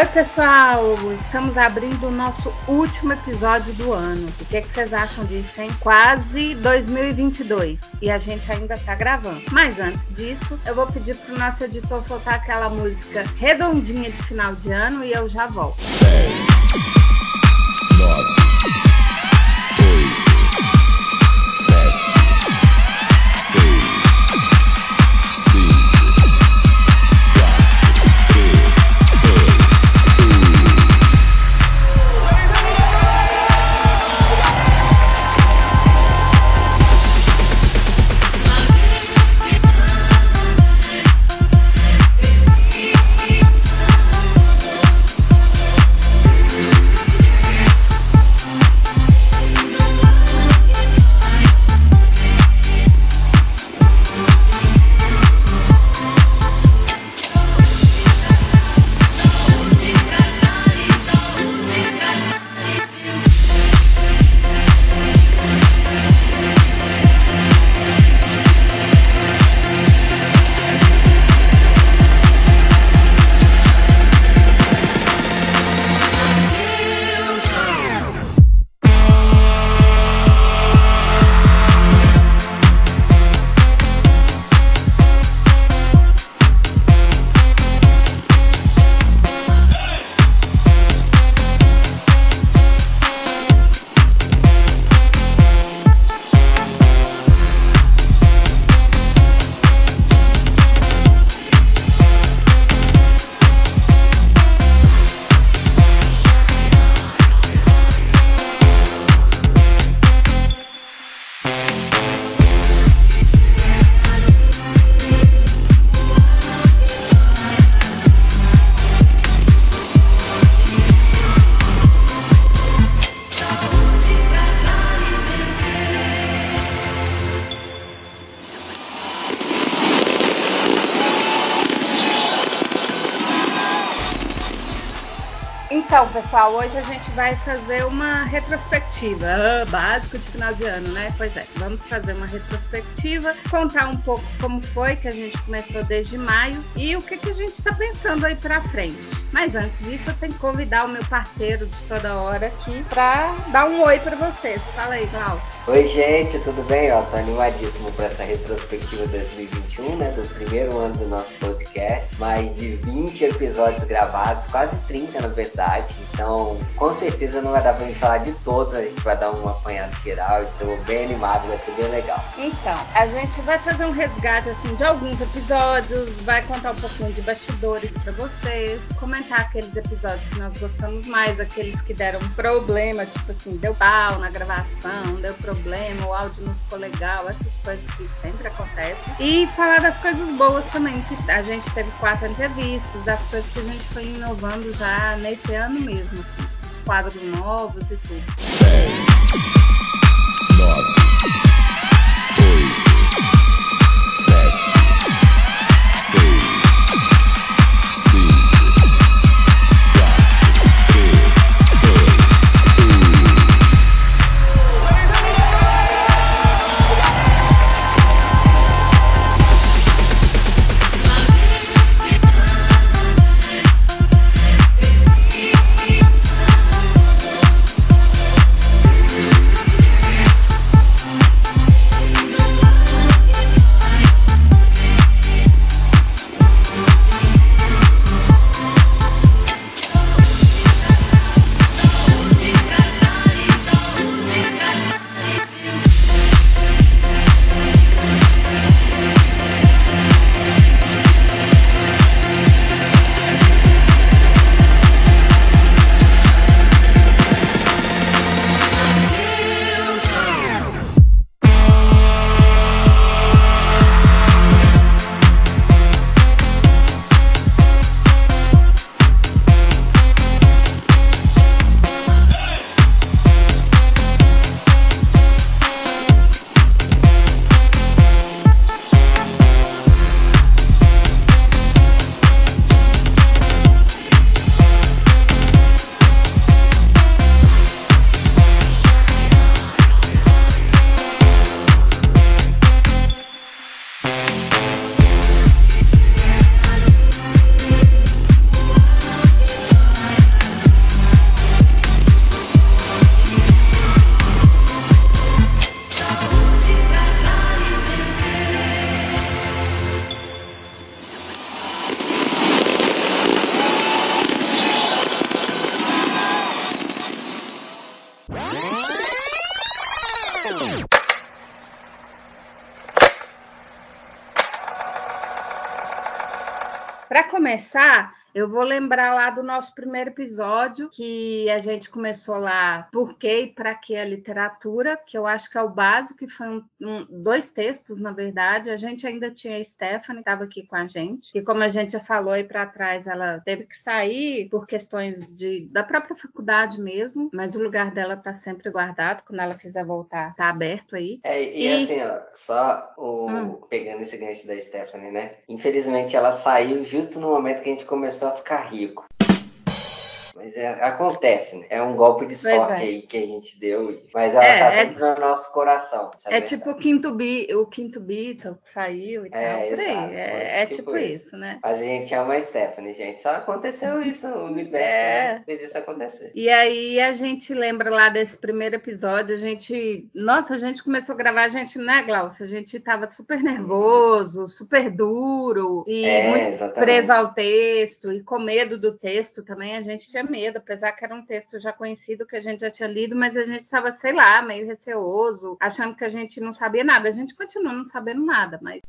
Oi, pessoal! Estamos abrindo o nosso último episódio do ano. O que, é que vocês acham disso, hein? Quase 2022 e a gente ainda tá gravando. Mas antes disso, eu vou pedir pro nosso editor soltar aquela música redondinha de final de ano e eu já volto. 10, 9, pessoal, hoje a gente vai fazer uma retrospectiva, ah, básico de final de ano, né? Pois é, vamos fazer uma retrospectiva, contar um pouco como foi que a gente começou desde maio e o que, que a gente está pensando aí para frente. Mas antes disso, eu tenho que convidar o meu parceiro de toda hora aqui para dar um oi para vocês. Fala aí, Glaucio. Oi, gente, tudo bem? Ó, tô animadíssimo para essa retrospectiva 2021, né? Do primeiro ano do nosso podcast. Mais de 20 episódios gravados, quase 30 na verdade. Então, com certeza não vai dar pra gente falar de todos, a gente vai dar um apanhado geral, então bem animado, vai ser bem legal. Então, a gente vai fazer um resgate assim de alguns episódios, vai contar um pouquinho de bastidores para vocês, comentar aqueles episódios que nós gostamos mais, aqueles que deram problema, tipo assim, deu pau na gravação, deu problema, o áudio não ficou legal, essas coisas que sempre acontecem. E falar das coisas boas também, que a gente teve quatro entrevistas, das coisas que a gente foi inovando já nesse ano mesmo, assim, os quadros novos e tudo. 10, 9, começar, eu vou lembrar lá do nosso primeiro episódio, que a gente começou lá por que e para que a literatura, que eu acho que é o básico, que foi um, um, dois textos, na verdade. A gente ainda tinha a Stephanie, estava aqui com a gente, e como a gente já falou aí para trás, ela teve que sair por questões de, da própria faculdade mesmo, mas o lugar dela está sempre guardado, quando ela quiser voltar, está aberto aí. É, e, e, assim, ó, só o, hum. pegando esse gancho da Stephanie, né? Infelizmente ela saiu justo no momento que a gente começou começou a ficar rico. Mas é, acontece, né? É um golpe de sorte é. aí que a gente deu. Mas ela é, tá é sempre é, no nosso coração. É tipo o quinto, bi, o quinto Beatle que saiu e é, tal. Por aí. É, é, tipo, tipo isso. isso. né? Mas a gente ama a Stephanie, gente. Só aconteceu isso. O universo né? fez isso acontecer. E aí a gente lembra lá desse primeiro episódio. A gente. Nossa, a gente começou a gravar, a gente, né, Glaucia? A gente tava super nervoso, super duro. E muito exatamente. preso ao texto. E com medo do texto também. A gente tinha medo, apesar que era um texto já conhecido que a gente já tinha lido, mas a gente estava, sei lá, meio receoso, achando que a gente não sabia nada. A gente continua não sabendo nada, mas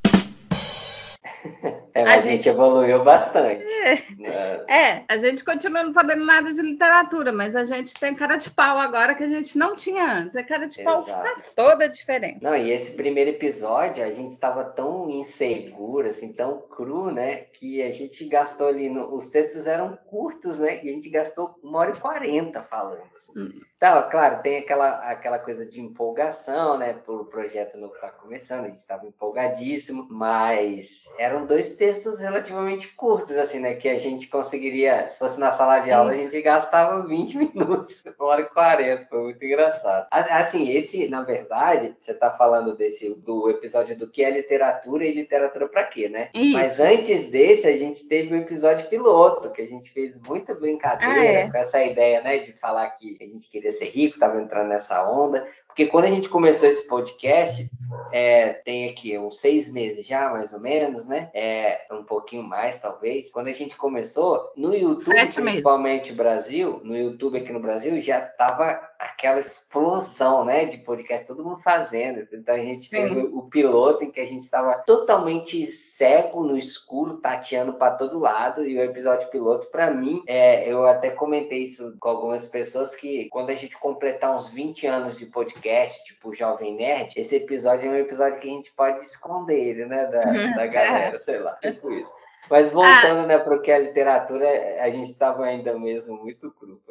É, a, a gente... gente... evoluiu bastante. É. Né? é. a gente continua não sabendo nada de literatura, mas a gente tem cara de pau agora que a gente não tinha antes. A cara de pau faz toda a diferença. Não, e esse primeiro episódio a gente estava tão inseguro, assim, tão cru, né? Que a gente gastou ali. No... Os textos eram curtos, né? E a gente gastou uma hora e quarenta falando. Assim. Hum. Então, claro, tem aquela, aquela coisa de empolgação, né? Por o projeto novo estar tá começando, a gente estava empolgadíssimo, mas eram dois textos relativamente curtos, assim, né? Que a gente conseguiria, se fosse na sala de aula, a gente gastava 20 minutos, uma hora e 40, foi muito engraçado. Assim, esse, na verdade, você está falando desse, do episódio do que é literatura e literatura para quê, né? Isso. Mas antes desse, a gente teve um episódio piloto, que a gente fez muita brincadeira ah, é. com essa ideia, né? De falar que a gente queria ser rico, estava entrando nessa onda. Porque quando a gente começou esse podcast, é, tem aqui uns seis meses já, mais ou menos, né? É, um pouquinho mais, talvez. Quando a gente começou, no YouTube, Sete principalmente meses. Brasil, no YouTube aqui no Brasil, já tava aquela explosão, né, de podcast, todo mundo fazendo. Então a gente teve o piloto em que a gente estava totalmente cego no escuro, tateando para todo lado. E o episódio piloto, para mim, é, eu até comentei isso com algumas pessoas que quando a gente completar uns 20 anos de podcast, tipo Jovem Nerd, esse episódio é um episódio que a gente pode esconder ele, né, da, da galera, sei lá, tipo isso. Mas voltando, ah. né, para o que é a literatura, a gente estava ainda mesmo muito cru.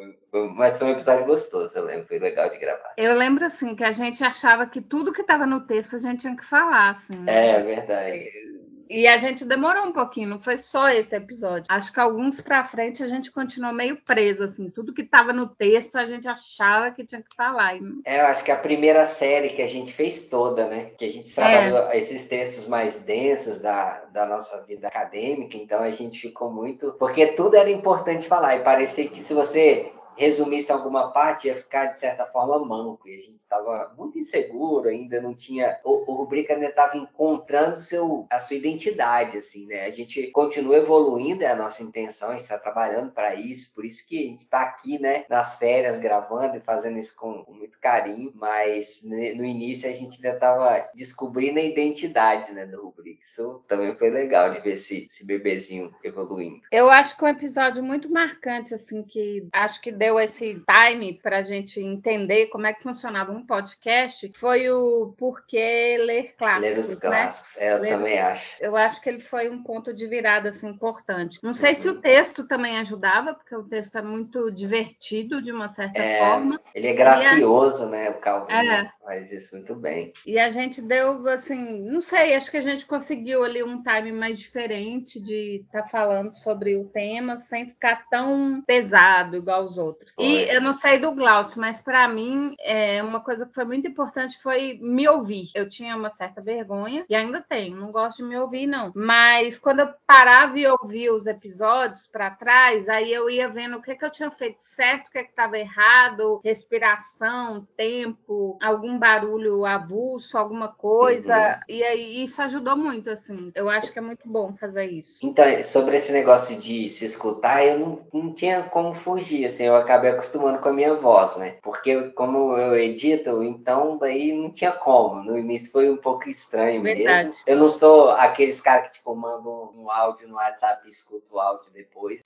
Mas foi um episódio gostoso, eu lembro, foi legal de gravar. Eu lembro, assim, que a gente achava que tudo que estava no texto a gente tinha que falar, assim. Né? É, verdade. E a gente demorou um pouquinho, não foi só esse episódio. Acho que alguns para frente a gente continuou meio preso, assim. Tudo que estava no texto a gente achava que tinha que falar. É, eu acho que a primeira série que a gente fez toda, né? Que a gente trabalhou é. esses textos mais densos da, da nossa vida acadêmica, então a gente ficou muito. Porque tudo era importante falar. E parecia que se você resumisse alguma parte, ia ficar, de certa forma, manco. E a gente estava muito inseguro, ainda não tinha. O, o Rubrica ainda estava encontrando seu, a sua identidade, assim, né? A gente continua evoluindo, é a nossa intenção, a gente está trabalhando para isso, por isso que a gente está aqui, né, nas férias, gravando e fazendo isso com, com muito carinho, mas né, no início a gente ainda estava descobrindo a identidade, né, do Rubrica. Isso também foi legal de ver esse, esse bebezinho evoluindo. Eu acho que é um episódio muito marcante, assim, que acho que deu deu esse time para a gente entender como é que funcionava um podcast foi o porquê ler clássicos. Ler os né? clássicos, né? é, eu ler também os... acho. Eu acho que ele foi um ponto de virada assim, importante. Não sei uhum. se o uhum. texto também ajudava, porque o texto é muito divertido de uma certa é, forma. Ele é gracioso, a... né? O Calvin é. faz isso muito bem. E a gente deu, assim, não sei, acho que a gente conseguiu ali um time mais diferente de estar tá falando sobre o tema sem ficar tão pesado igual os outros outros. E eu não sei do Glaucio, mas para mim, é, uma coisa que foi muito importante foi me ouvir. Eu tinha uma certa vergonha, e ainda tenho, não gosto de me ouvir, não. Mas quando eu parava e ouvia os episódios para trás, aí eu ia vendo o que, que eu tinha feito certo, o que estava errado, respiração, tempo, algum barulho avulso, alguma coisa. Uhum. E aí isso ajudou muito, assim. Eu acho que é muito bom fazer isso. Então, sobre esse negócio de se escutar, eu não, não tinha como fugir, assim. Eu acabei acostumando com a minha voz, né? Porque como eu edito, então daí não tinha como. No início foi um pouco estranho Verdade. mesmo. Eu não sou aqueles caras que tipo mandam um áudio no WhatsApp e escuto o áudio depois.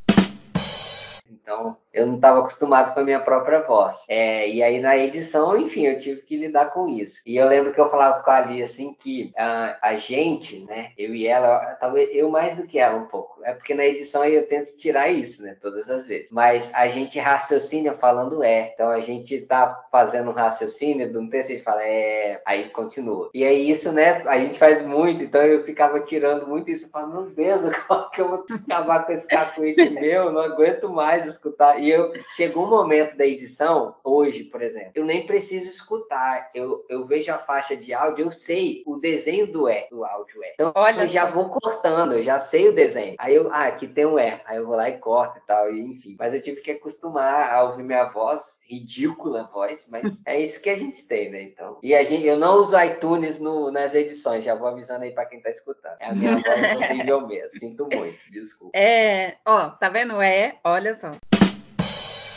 Então, eu não estava acostumado com a minha própria voz. É, e aí, na edição, enfim, eu tive que lidar com isso. E eu lembro que eu falava com a Ali, assim, que a, a gente, né, eu e ela, talvez eu mais do que ela um pouco. É porque na edição eu tento tirar isso, né, todas as vezes. Mas a gente raciocina falando é. Então, a gente tá fazendo um raciocínio de um texto e fala é, aí continua. E aí, isso, né, a gente faz muito. Então, eu ficava tirando muito isso. Falando, meu Deus, como que eu vou acabar com esse cacuete meu? Não aguento mais mais escutar. E eu chegou um momento da edição, hoje, por exemplo, eu nem preciso escutar. Eu, eu vejo a faixa de áudio, eu sei o desenho do E, do áudio E. Então Olha eu já vou cortando, eu já sei o desenho. Aí eu, ah, aqui tem um E. Aí eu vou lá e corto e tal, e enfim. Mas eu tive que acostumar a ouvir minha voz, ridícula voz, mas é isso que a gente tem, né? Então. E a gente, eu não uso iTunes no, nas edições, já vou avisando aí para quem tá escutando. É a minha voz horrível mesmo. Sinto muito, desculpa. É, ó, tá vendo? É, olha só ação.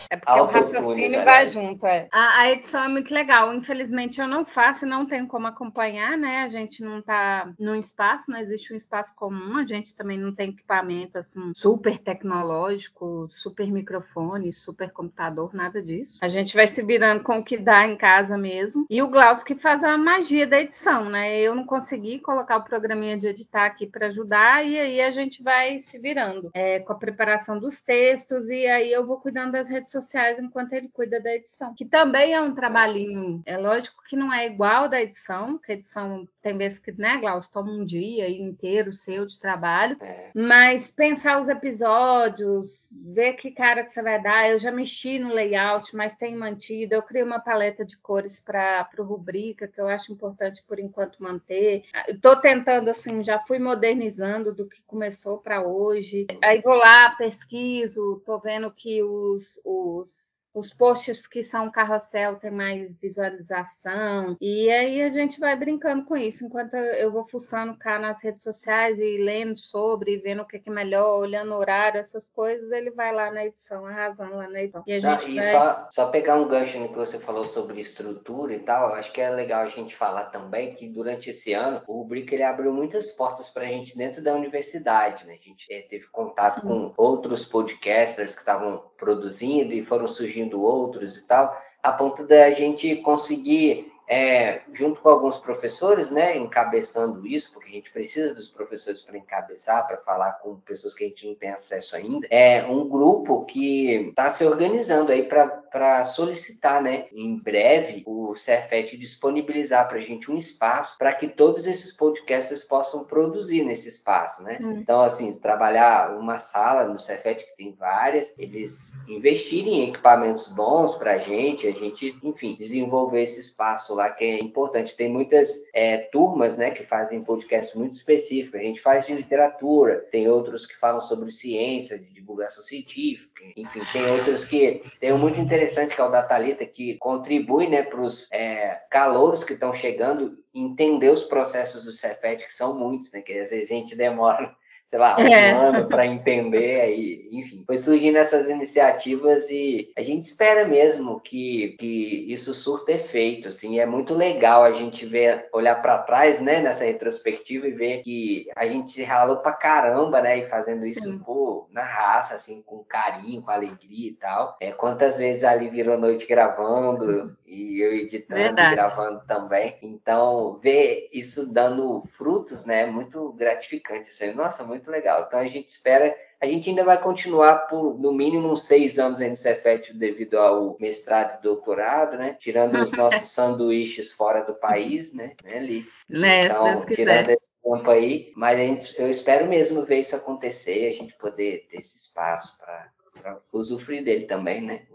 É porque o raciocínio vai junto, é. A, a, edição é muito legal. Infelizmente eu não faço, não tenho como acompanhar, né? A gente não tá num espaço, não existe um espaço comum, a gente também não tem equipamento assim super tecnológico, super microfone, super computador, nada disso. A gente vai se virando com o que dá em casa mesmo. E o Glaucio que faz a magia da edição, né? Eu não consegui colocar o programinha de editar aqui para ajudar e aí a gente vai se virando é, com a preparação dos textos e aí eu vou cuidando das redes sociais enquanto ele cuida da edição. Que também é um trabalhinho, é lógico que não é igual da edição, que a edição tem vezes que, né, Glaucio, toma um dia inteiro seu de trabalho, é. mas pensar os episódios, ver que cara que você vai dar, eu já mexi no layout, mas tem mantido, eu criei uma paleta de cores para o rubrica, que eu acho importante por enquanto manter. Estou tentando, assim, já fui modernizando do que começou para hoje. Aí vou lá, pesquiso, tô vendo que os, os os os posts que são carrossel têm mais visualização. E aí a gente vai brincando com isso. Enquanto eu vou fuçando cá nas redes sociais e lendo sobre, vendo o que é melhor, olhando o horário, essas coisas, ele vai lá na edição, arrasando lá na edição. E, a gente vai... só, só pegar um gancho no que você falou sobre estrutura e tal, acho que é legal a gente falar também que durante esse ano o Rubrica ele abriu muitas portas para a gente dentro da universidade. Né? A gente é, teve contato Sim. com outros podcasters que estavam produzindo e foram surgindo outros e tal, a ponto da gente conseguir é, junto com alguns professores, né, encabeçando isso, porque a gente precisa dos professores para encabeçar, para falar com pessoas que a gente não tem acesso ainda, é um grupo que está se organizando aí para solicitar, né, em breve, o Cefet disponibilizar para a gente um espaço para que todos esses podcasters possam produzir nesse espaço, né? Hum. Então, assim, trabalhar uma sala no Cefet, que tem várias, eles investirem em equipamentos bons para a gente, a gente, enfim, desenvolver esse espaço lá que é importante. Tem muitas é, turmas né, que fazem podcasts muito específicos. A gente faz de literatura, tem outros que falam sobre ciência, de divulgação científica, enfim, tem outros que tem um muito interessante que é o da Thalita, que contribui né, para os é, calouros que estão chegando entender os processos do Cefet, que são muitos, né? Que às vezes a gente demora sei lá, um é. ano para entender, aí, enfim, foi surgindo essas iniciativas e a gente espera mesmo que, que isso surta efeito, assim, é muito legal a gente ver, olhar para trás, né, nessa retrospectiva e ver que a gente ralou pra caramba, né, e fazendo isso, pô, na raça, assim, com carinho, com alegria e tal. É, quantas vezes ali virou noite gravando e eu editando Verdade. e gravando também. Então, ver isso dando frutos, né, é muito gratificante, assim, nossa, muito muito legal. Então a gente espera, a gente ainda vai continuar por no mínimo uns seis anos aí no Cefet devido ao mestrado e doutorado, né? Tirando os nossos sanduíches fora do país, né? né Li? Né, então, tirando esse tempo aí, mas gente, eu espero mesmo ver isso acontecer, a gente poder ter esse espaço para usufruir dele também, né?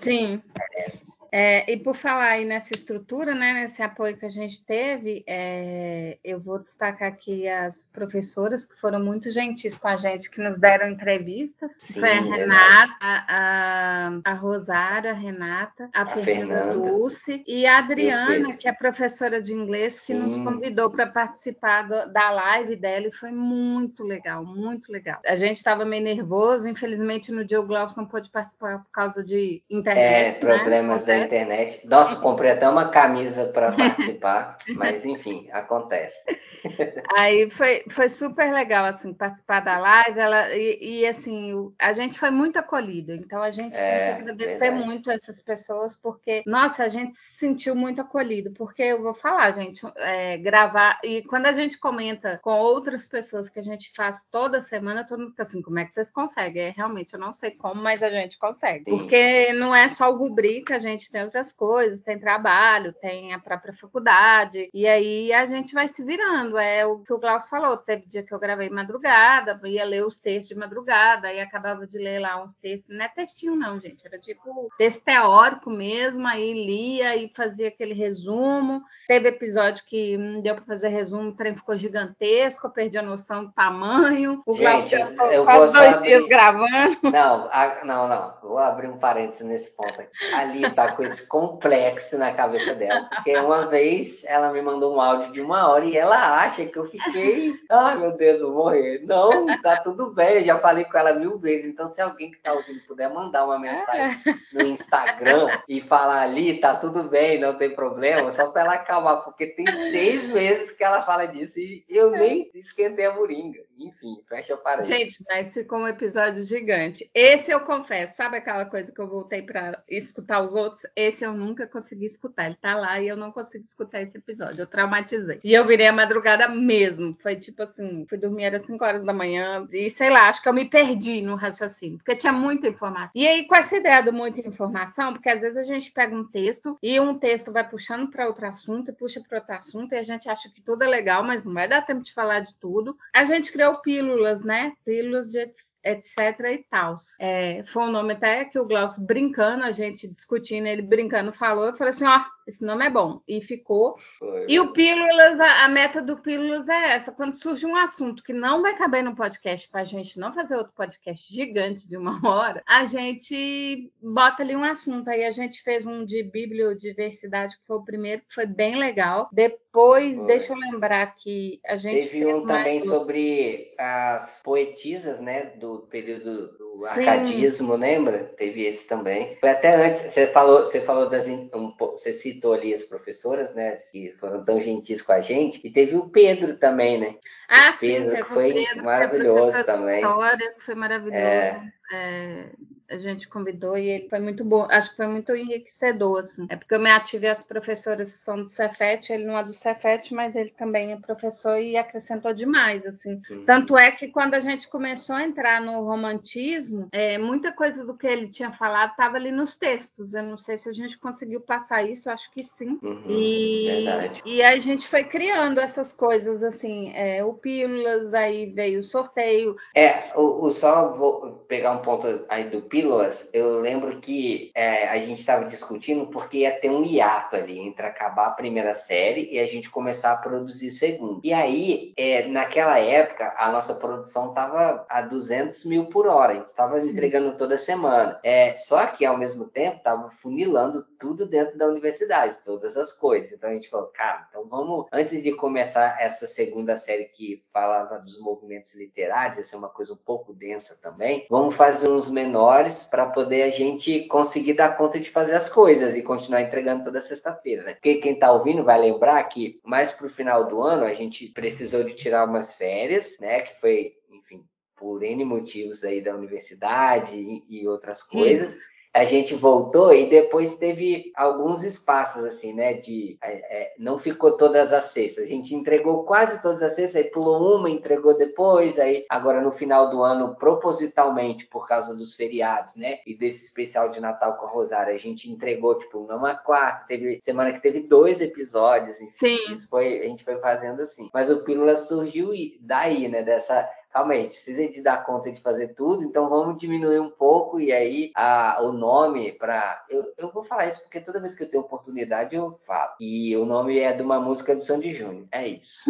Sim. Parece. É, e por falar aí nessa estrutura, né, nesse apoio que a gente teve, é, eu vou destacar aqui as professoras que foram muito gentis com a gente, que nos deram entrevistas. Sim, Foi a Renata, a, a, Rosara, a Renata, a, a Fernanda, Dulce e a Adriana, que é professora de inglês, que Sim. nos convidou para participar do, da live dela e foi muito legal, muito legal. A gente estava meio nervoso, infelizmente no dia o Glaucio não pôde participar por causa de internet. É, né? problemas internet. Nossa, comprei até uma camisa para participar, mas enfim, acontece. Aí foi, foi super legal assim participar da live, ela e, e assim a gente foi muito acolhido, então a gente é, tem que agradecer verdade. muito essas pessoas porque nossa a gente se sentiu muito acolhido, porque eu vou falar gente é, gravar e quando a gente comenta com outras pessoas que a gente faz toda semana, todo mundo fica assim como é que vocês conseguem? É, realmente eu não sei como, mas a gente consegue, Sim. porque não é só o rubrica, a gente tem outras coisas, tem trabalho, tem a própria faculdade e aí a gente vai se virando, é o que o Glaucio falou, teve dia que eu gravei madrugada, ia ler os textos de madrugada, aí acabava de ler lá uns textos, não é textinho não, gente, era tipo texto teórico mesmo, aí lia e fazia aquele resumo. Teve episódio que não deu para fazer resumo, o trem ficou gigantesco, eu perdi a noção do tamanho. O Glaucio gastou quase dois abrir... dias gravando. Não, a... não, não, vou abrir um parênteses nesse ponto aqui. Ali tá com esse complexo na cabeça dela, porque uma vez ela me mandou um áudio de uma hora e ela acha que eu fiquei, ai meu Deus, vou morrer. Não, tá tudo bem, eu já falei com ela mil vezes. Então, se alguém que tá ouvindo puder mandar uma mensagem no Instagram e falar ali, tá tudo bem, não tem problema, só para ela acalmar, porque tem seis meses que ela fala disso e eu nem esquentei a moringa. Enfim, fecha o parede. Gente, mas ficou um episódio gigante. Esse eu confesso, sabe aquela coisa que eu voltei para escutar os outros? Esse eu nunca consegui escutar. Ele tá lá e eu não consigo escutar esse episódio. Eu traumatizei. E eu virei a madrugada mesmo. Foi tipo assim, fui dormir às 5 horas da manhã e sei lá, acho que eu me perdi no raciocínio, porque tinha muita informação. E aí, com essa ideia de muita informação, porque às vezes a gente pega um texto e um texto vai puxando para outro assunto, puxa para outro assunto, e a gente acha que tudo é legal, mas não vai dar tempo de falar de tudo. A gente criou pílulas, né? Pílulas de etc e tal. É, foi um nome até que o Glaucio brincando, a gente discutindo, ele brincando falou, eu falei assim, ó, esse nome é bom. E ficou. Foi, e o Pílulas, a, meta do Pílulas é essa. Quando surge um assunto que não vai caber no podcast, para a gente não fazer outro podcast gigante de uma hora, a gente bota ali um assunto. Aí a gente fez um de bibliodiversidade, que foi o primeiro, que foi bem legal. Depois, foi. deixa eu lembrar que a gente. Teve um também sobre as poetisas, né? Do período do arcadismo, lembra? Teve esse também. Foi até antes, você falou, você falou das. Um, você citou citou ali as professoras, né, que foram tão gentis com a gente, e teve o Pedro também, né? Ah, o Pedro, sim, foi Pedro, maravilhoso também. História, foi maravilhoso. É... É, a gente convidou e ele foi muito bom, acho que foi muito enriquecedor, assim. É porque eu me ativei as professoras que são do Cefet, ele não é do Cefet, mas ele também é professor e acrescentou demais, assim. Uhum. Tanto é que quando a gente começou a entrar no romantismo, é, muita coisa do que ele tinha falado estava ali nos textos. Eu não sei se a gente conseguiu passar isso, acho que sim. Uhum, e, verdade. e a gente foi criando essas coisas, assim, é, o Pílulas, aí veio o sorteio. É, o, o só vou pegar um ponto aí do Pílulas pílulas, eu lembro que é, a gente estava discutindo porque ia ter um hiato ali entre acabar a primeira série e a gente começar a produzir segundo. E aí, é, naquela época, a nossa produção estava a 200 mil por hora, a gente estava entregando toda semana. É, só que, ao mesmo tempo, estava funilando tudo dentro da universidade, todas as coisas. Então a gente falou, cara, então vamos, antes de começar essa segunda série que falava dos movimentos literários, essa é uma coisa um pouco densa também, vamos fazer uns menores para poder a gente conseguir dar conta de fazer as coisas e continuar entregando toda sexta-feira, né? Porque quem está ouvindo vai lembrar que mais para o final do ano a gente precisou de tirar umas férias, né? Que foi, enfim, por N motivos aí da universidade e, e outras coisas. Isso a gente voltou e depois teve alguns espaços assim, né? De é, é, não ficou todas as sextas. A gente entregou quase todas as sextas, aí pulou uma, entregou depois, aí agora no final do ano, propositalmente por causa dos feriados, né? E desse especial de Natal com a Rosária, a gente entregou tipo numa quarta, teve semana que teve dois episódios, enfim, Sim. Isso foi, a gente foi fazendo assim. Mas o Pílula surgiu daí, né? Dessa calma aí, precisa de dar conta de fazer tudo, então vamos diminuir um pouco e aí a, o nome para eu, eu vou falar isso porque toda vez que eu tenho oportunidade eu falo. E o nome é de uma música do Sandy Júnior. É isso.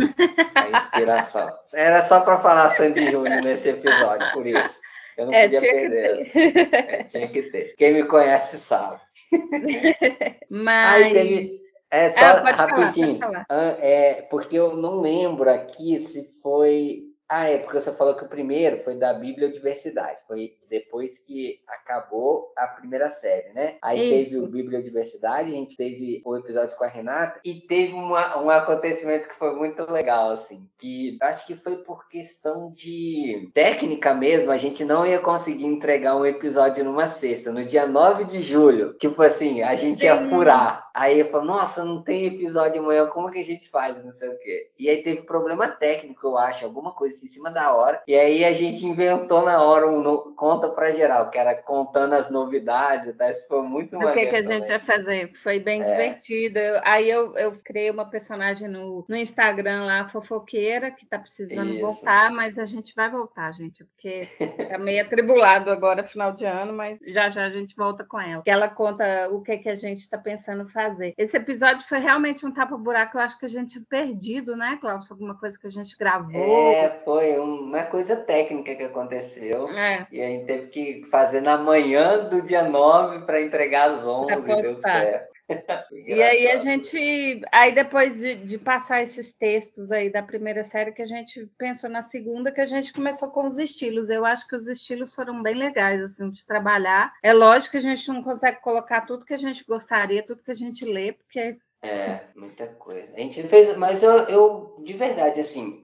A inspiração. Era só para falar Sandy Júnior nesse episódio, por isso. Eu não é, podia perder. É, tinha que ter. Quem me conhece sabe. Mas. Aí teve, é, só ah, rapidinho. Falar, falar. É, porque eu não lembro aqui se foi. Ah, é porque você falou que o primeiro foi da Bibliodiversidade. Foi depois que acabou a primeira série, né? Aí Isso. teve o Bibliodiversidade, a gente teve o episódio com a Renata e teve uma, um acontecimento que foi muito legal, assim, que acho que foi por questão de técnica mesmo, a gente não ia conseguir entregar um episódio numa sexta, no dia 9 de julho. Tipo assim, a gente ia furar. Aí eu falo, nossa, não tem episódio amanhã, como que a gente faz? Não sei o quê. E aí teve problema técnico, eu acho, alguma coisa assim, em cima da hora. E aí a gente inventou na hora um no conta para geral, que era contando as novidades, tá? Isso foi muito maneiro. O que, que a gente ia fazer? Foi bem é. divertido. Eu, aí eu, eu criei uma personagem no, no Instagram lá, fofoqueira, que tá precisando Isso. voltar, mas a gente vai voltar, gente, porque tá meio atribulado agora, final de ano, mas já já a gente volta com ela. Que ela conta o que, que a gente tá pensando fazer. Esse episódio foi realmente um tapa-buraco, eu acho que a gente tinha perdido, né, Cláudio? Alguma coisa que a gente gravou. É, foi uma coisa técnica que aconteceu. É. E a gente teve que fazer na manhã do dia 9 para entregar às 11 e deu certo. e aí a gente, aí depois de, de, passar esses textos aí da primeira série que a gente pensou na segunda, que a gente começou com os estilos. Eu acho que os estilos foram bem legais assim de trabalhar. É lógico que a gente não consegue colocar tudo que a gente gostaria, tudo que a gente lê, porque é, muita coisa. A gente fez, mas eu, eu de verdade, assim,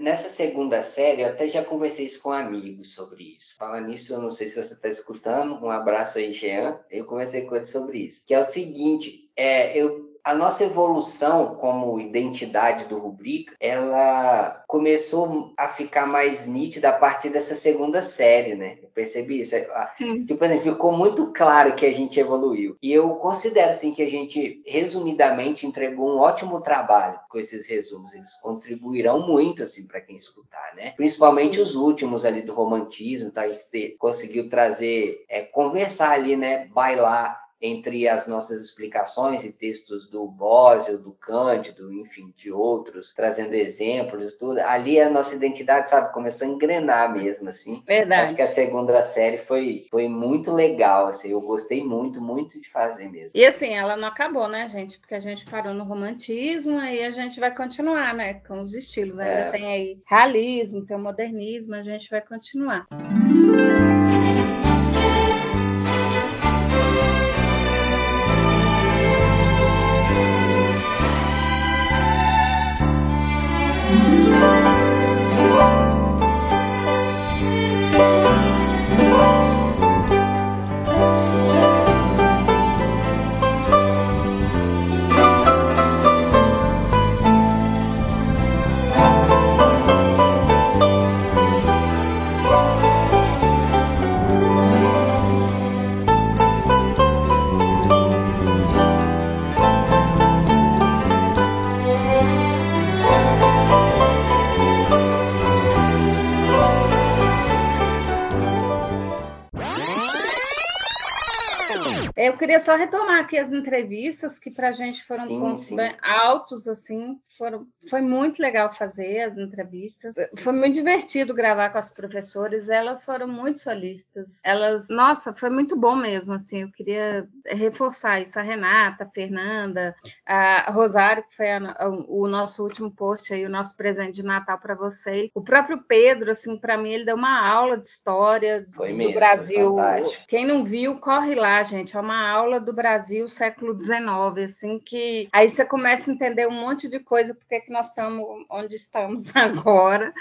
nessa segunda série, eu até já conversei isso com amigos sobre isso. Falando nisso, eu não sei se você está escutando, um abraço aí, Jean. Eu conversei com ele sobre isso. Que é o seguinte, é, eu a nossa evolução como identidade do Rubrica, ela começou a ficar mais nítida a partir dessa segunda série, né? Eu percebi isso. Sim. Tipo assim, ficou muito claro que a gente evoluiu. E eu considero, assim, que a gente, resumidamente, entregou um ótimo trabalho com esses resumos. Eles contribuirão muito, assim, para quem escutar, né? Principalmente Sim. os últimos ali do romantismo, tá? A gente conseguiu trazer, é, conversar ali, né? Bailar entre as nossas explicações e textos do Bósio, do Cândido, enfim, de outros, trazendo exemplos tudo, ali a nossa identidade, sabe, começou a engrenar mesmo, assim. Verdade. Acho que a segunda série foi, foi muito legal, assim, eu gostei muito, muito de fazer mesmo. E assim, ela não acabou, né, gente? Porque a gente parou no romantismo e a gente vai continuar, né, com os estilos. Ainda é. tem aí realismo, tem o modernismo, a gente vai continuar. Música queria só retomar aqui as entrevistas, que para a gente foram sim, pontos sim. altos, assim, foram, foi muito legal fazer as entrevistas. Foi muito divertido gravar com as professoras, elas foram muito solistas. Elas, nossa, foi muito bom mesmo, assim, eu queria reforçar isso. A Renata, a Fernanda, a Rosário, que foi a, a, o nosso último post aí, o nosso presente de Natal para vocês. O próprio Pedro, assim, para mim, ele deu uma aula de história foi do mesmo, Brasil. Quem não viu, corre lá, gente. É uma aula do Brasil século XIX, assim, que aí você começa a entender um monte de coisa, porque que nós estamos onde estamos agora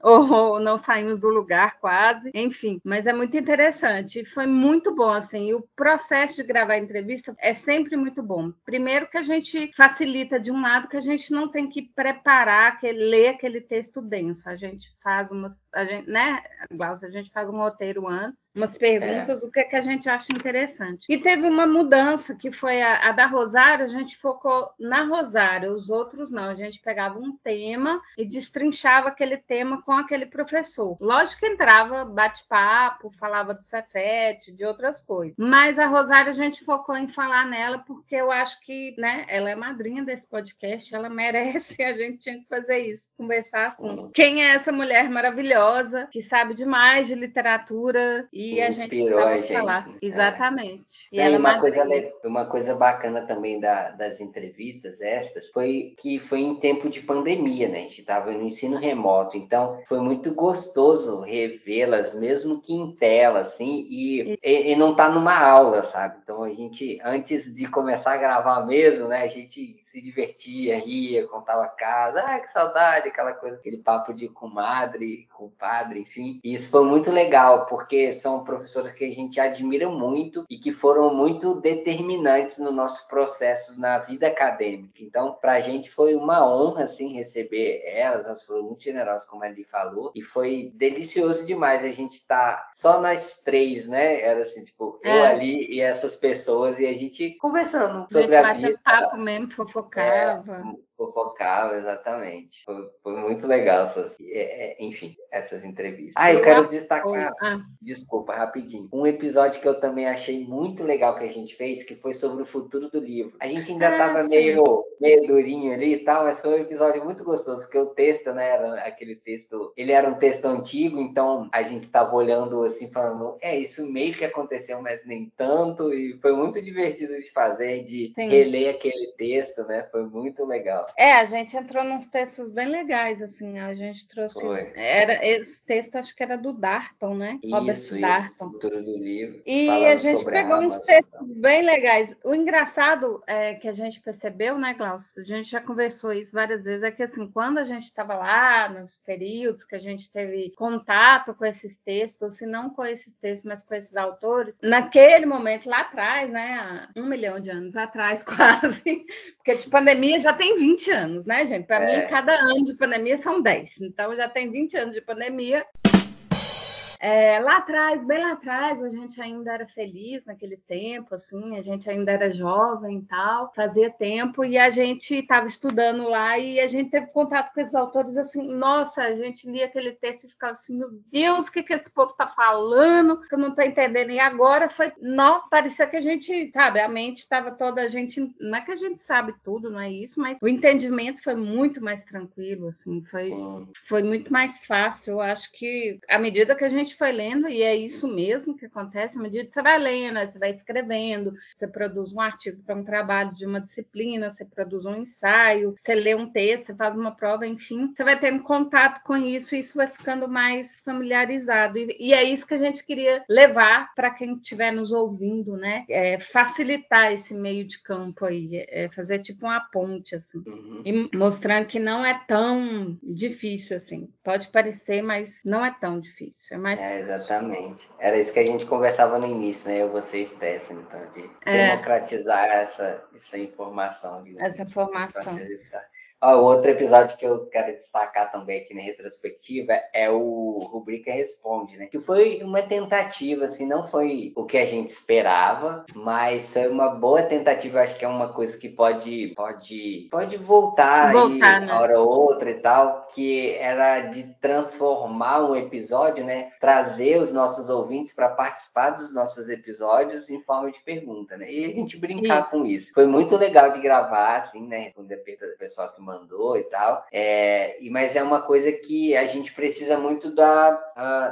ou não saímos do lugar quase, enfim, mas é muito interessante. Foi muito bom, assim, e o processo de gravar a entrevista é sempre muito bom. Primeiro que a gente facilita de um lado que a gente não tem que preparar, aquele, ler aquele texto denso, a gente faz umas, a gente, né, Glaucia, a gente faz um roteiro antes, umas perguntas, é. o que, é que a gente acha interessante. E teve uma mudança, que foi a, a da Rosário, a gente focou na Rosário, os outros não, a gente pegava um tema e destrinchava aquele tema com aquele professor. Lógico que entrava, bate-papo, falava do Cefete, de outras coisas. Mas a Rosária a gente focou em falar nela porque eu acho que, né, ela é madrinha desse podcast, ela merece, a gente tinha que fazer isso, conversar assim. Quem é essa mulher maravilhosa que sabe demais de literatura e a gente precisava falar. É. Exatamente. E, ela é uma, coisa, uma coisa bacana também da, das entrevistas estas foi que foi em tempo de pandemia, né? A gente estava no ensino remoto, então foi muito gostoso revê-las, mesmo que em tela, assim, e, e, e não tá numa aula, sabe? Então a gente, antes de começar a gravar mesmo, né? A gente se divertia, ria, contava casa, ah, que saudade, aquela coisa, aquele papo de comadre, compadre, enfim. E isso foi muito legal, porque são professores que a gente admira muito e que foram muito determinantes no nosso processo na vida acadêmica. Então, para a gente foi uma honra, assim, receber elas, elas foram muito generosas, como a Eli falou, e foi delicioso demais a gente estar tá só nós três, né? Era assim, tipo, é. eu ali e essas pessoas, e a gente conversando sobre a, gente a vida. papo mesmo, fofocava. É, fofocava, exatamente. Foi, foi muito legal, essas, é, é, enfim, essas entrevistas. Ah, eu quero destacar, ah. desculpa, rapidinho, um episódio que eu também achei muito legal que a gente fez, que foi sobre o futuro do livro. A gente ainda estava ah, meio, meio durinho ali e tal, mas foi um episódio muito gostoso, porque o texto, né, era aquele texto, ele era um texto antigo, então a gente estava olhando assim, falando, é, isso meio que aconteceu, mas nem tanto, e foi muito divertido de fazer, de Sim. reler aquele texto, né, foi muito legal. É, a gente entrou nos textos bem legais, assim, a gente trouxe. Foi. Era, esse texto acho que era do Darton, né? Isso, Robert isso, Darton. do livro. E a gente pegou a uns textos bem legais. O engraçado é que a gente percebeu, né, Glaucio? A gente já conversou isso várias vezes, é que assim, quando a gente estava lá, nos períodos que a gente teve contato com esses textos, ou se não com esses textos, mas com esses autores, naquele momento lá atrás, né, há um milhão de anos atrás, quase, porque de pandemia já tem 20 20 anos, né, gente? Para é. mim, cada ano de pandemia são 10. Então, já tem 20 anos de pandemia. É, lá atrás, bem lá atrás, a gente ainda era feliz naquele tempo, assim, a gente ainda era jovem e tal, fazia tempo, e a gente estava estudando lá e a gente teve contato com esses autores assim, nossa, a gente lia aquele texto e ficava assim, meu Deus, o que, que esse povo está falando? Que eu não estou entendendo. E agora foi, não, parecia que a gente, sabe, a mente estava toda, a gente, não é que a gente sabe tudo, não é isso, mas o entendimento foi muito mais tranquilo, assim, foi, foi muito mais fácil. Eu acho que à medida que a gente gente foi lendo, e é isso mesmo que acontece, à medida que você vai lendo, você vai escrevendo, você produz um artigo para um trabalho de uma disciplina, você produz um ensaio, você lê um texto, você faz uma prova, enfim, você vai tendo contato com isso e isso vai ficando mais familiarizado. E, e é isso que a gente queria levar para quem estiver nos ouvindo, né? É facilitar esse meio de campo aí, é fazer tipo uma ponte, assim, uhum. e mostrando que não é tão difícil assim. Pode parecer, mas não é tão difícil. É mais é, exatamente. Era isso que a gente conversava no início, né? Eu, você e Stephanie, então, de é. democratizar essa, essa informação. Essa informação. Ó, outro episódio que eu quero destacar também aqui na retrospectiva é o Rubrica Responde, né? Que foi uma tentativa, assim, não foi o que a gente esperava, mas foi uma boa tentativa. Acho que é uma coisa que pode, pode, pode voltar, voltar aí, né? hora ou outra e tal, que era de transformar um episódio, né? Trazer os nossos ouvintes para participar dos nossos episódios em forma de pergunta, né? E a gente brincar isso. com isso. Foi muito legal de gravar, assim, né? Responder a pergunta do pessoal que mandou e tal. É, mas é uma coisa que a gente precisa muito da,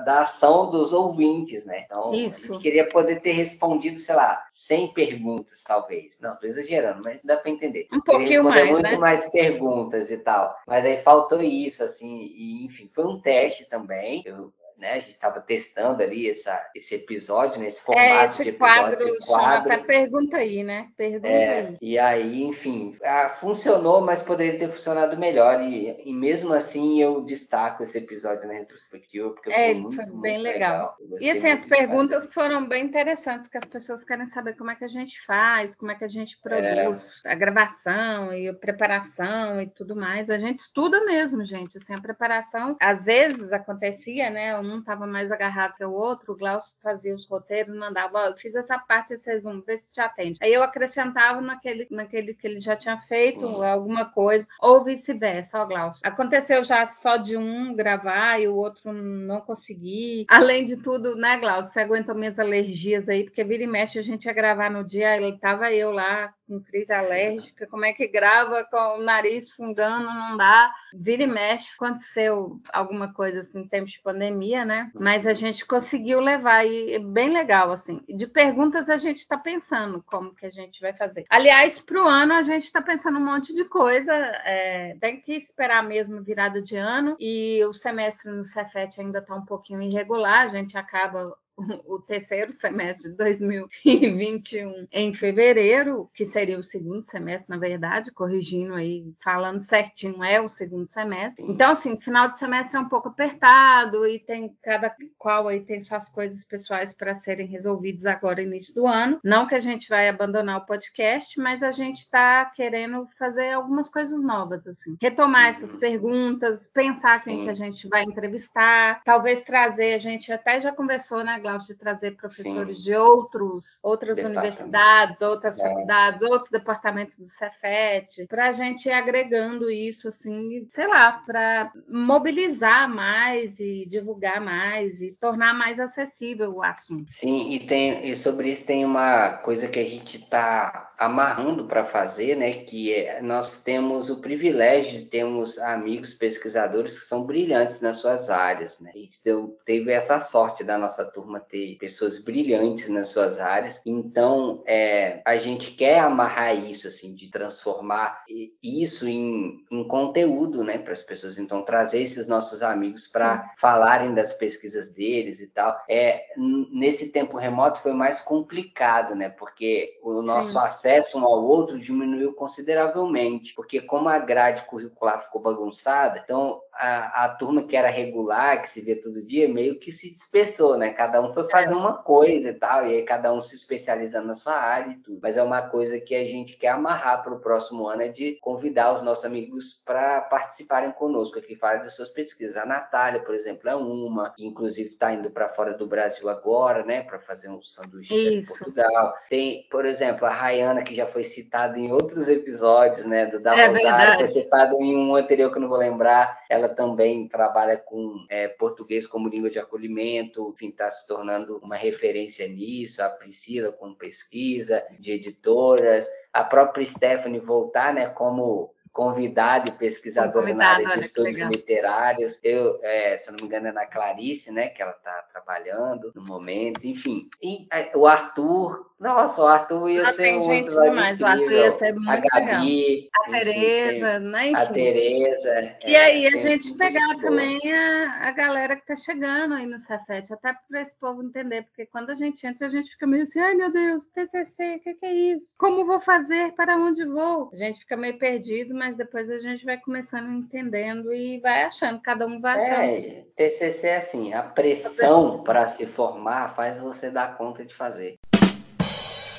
da ação dos ouvintes, né? Então, Isso. a gente queria poder ter respondido, sei lá, 100 perguntas, talvez. Não, tô exagerando, mas dá para entender. Um pouquinho mais, muito né? mais perguntas e tal. Mas aí faltou isso, assim, e enfim, foi um teste também. Eu né? A gente estava testando ali essa, esse episódio, né? Esse é, formato é, esse de episódio, quadro, esse quadro. Até pergunta aí, né? Pergunta é, aí. E aí, enfim, ah, funcionou, mas poderia ter funcionado melhor. E, e mesmo assim, eu destaco esse episódio na retrospectiva, porque é, foi, muito, foi bem legal. legal. E assim, as perguntas foram bem interessantes, que as pessoas querem saber como é que a gente faz, como é que a gente produz é. a gravação e a preparação e tudo mais. A gente estuda mesmo, gente. Assim, a preparação, às vezes acontecia, né? Um estava mais agarrado que o outro, o Glaucio fazia os roteiros, mandava, eu fiz essa parte desse resumo, vê se te atende. Aí eu acrescentava naquele, naquele que ele já tinha feito uhum. alguma coisa, ou vice-versa, ó, Glaucio. Aconteceu já só de um gravar e o outro não conseguir. Além de tudo, né, Glaucio, você aguentou minhas alergias aí, porque vira e mexe a gente ia gravar no dia, ele tava eu lá com crise alérgica, como é que grava com o nariz fungando, não dá. Vira e mexe, aconteceu alguma coisa assim em tempos de pandemia, né? Mas a gente conseguiu levar e é bem legal, assim. De perguntas a gente está pensando como que a gente vai fazer. Aliás, para o ano a gente está pensando um monte de coisa, é, tem que esperar mesmo virada de ano e o semestre no Cefet ainda está um pouquinho irregular, a gente acaba o terceiro semestre de 2021 em fevereiro, que seria o segundo semestre, na verdade, corrigindo aí, falando certinho, é o segundo semestre. Então, assim, final de semestre é um pouco apertado e tem cada qual aí tem suas coisas pessoais para serem resolvidas agora, início do ano. Não que a gente vai abandonar o podcast, mas a gente está querendo fazer algumas coisas novas, assim. Retomar essas perguntas, pensar quem que a gente vai entrevistar, talvez trazer, a gente até já conversou, né, de trazer professores Sim. de outros, outras universidades, outras é. faculdades, outros departamentos do Cefet, para a gente ir agregando isso, assim, sei lá, para mobilizar mais e divulgar mais e tornar mais acessível o assunto. Sim, e, tem, e sobre isso tem uma coisa que a gente está amarrando para fazer, né? Que é, nós temos o privilégio de termos amigos pesquisadores que são brilhantes nas suas áreas, né? A gente deu, teve essa sorte da nossa turma turma ter pessoas brilhantes nas suas áreas. Então, é, a gente quer amarrar isso, assim, de transformar isso em, em conteúdo, né, para as pessoas. Então, trazer esses nossos amigos para falarem das pesquisas deles e tal. É, nesse tempo remoto foi mais complicado, né, porque o nosso Sim. acesso um ao outro diminuiu consideravelmente, porque como a grade curricular ficou bagunçada, então a, a turma que era regular, que se vê todo dia, meio que se dispersou, né? Cada um foi fazer uma coisa e tal, e aí cada um se especializando na sua área e tudo. Mas é uma coisa que a gente quer amarrar para o próximo ano, é de convidar os nossos amigos para participarem conosco aqui, falar das suas pesquisas. A Natália, por exemplo, é uma, que inclusive está indo para fora do Brasil agora, né? Para fazer um sanduíche em Portugal. Tem, por exemplo, a Rayana, que já foi citada em outros episódios, né? Do da é Rosário, foi citada em um anterior que eu não vou lembrar. Ela ela também trabalha com é, português como língua de acolhimento, enfim, está se tornando uma referência nisso. A Priscila com pesquisa de editoras, a própria Stephanie voltar, né, como convidada e pesquisadora na área de estudos literários. Eu, é, se não me engano, é na Clarice, né, que ela está trabalhando no momento. Enfim, e, é, o Arthur, nossa, o Arthur ia ser tem muito gente demais. O Arthur ia ser muito a Gabi, legal. A Tereza, né? Enfim. A Tereza. E é, aí a gente pegar também a, a galera que está chegando aí no Cefet, até para esse povo entender, porque quando a gente entra, a gente fica meio assim, ai meu Deus, TCC, o que, que é isso? Como vou fazer? Para onde vou? A gente fica meio perdido, mas mas depois a gente vai começando entendendo e vai achando, cada um vai achando. É, TCC é assim, a pressão para se formar faz você dar conta de fazer.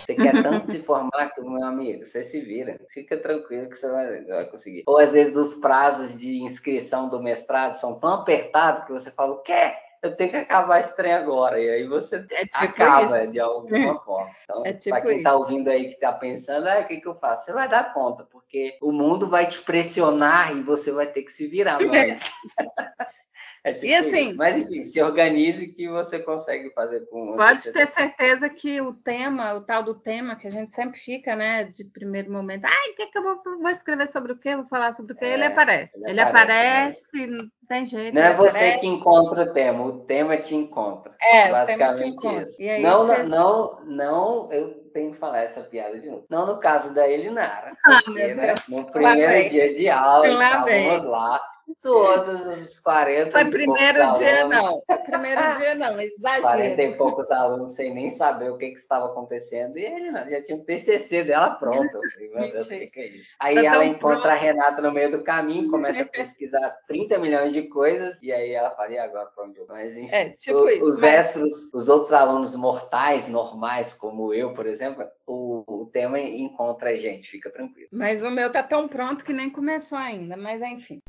Você quer tanto se formar que, meu amigo, você se vira. Fica tranquilo que você vai, vai, conseguir. Ou às vezes os prazos de inscrição do mestrado são tão apertados que você fala, o quê? eu tenho que acabar esse trem agora. E aí você é tipo acaba isso. de alguma forma. Então, é tipo para quem está ouvindo aí que está pensando, ah, o que, que eu faço? Você vai dar conta, porque o mundo vai te pressionar e você vai ter que se virar mais. É tipo e assim, isso. mas enfim, se organize que você consegue fazer com. Pode ter certeza que o tema, o tal do tema que a gente sempre fica, né, de primeiro momento, ai, o que, que eu vou, vou, escrever sobre o quê? Vou falar sobre o quê? É, ele aparece. Ele, ele aparece, aparece não tem jeito. Não é você aparece. que encontra o tema, o tema te encontra. É, basicamente isso. Aí, não, você... não, não, eu tenho que falar essa piada de novo. Não no caso da Elinara. Ah, porque, né, no primeiro dia de aula, estávamos lá Todos os 40 Foi primeiro dia, alunos. não. Foi primeiro dia, não. Exagero. 40 e poucos alunos sem nem saber o que, que estava acontecendo. E ele não, já tinha o TCC dela pronto. Meu Deus, que, que é? Aí tá ela encontra pronto. a Renata no meio do caminho, começa a pesquisar 30 milhões de coisas. E aí ela fala, e agora pra onde eu Mas enfim, é, tipo o, isso, os mas... extras, os outros alunos mortais, normais, como eu, por exemplo, o, o tema encontra a gente, fica tranquilo. Mas o meu tá tão pronto que nem começou ainda, mas enfim.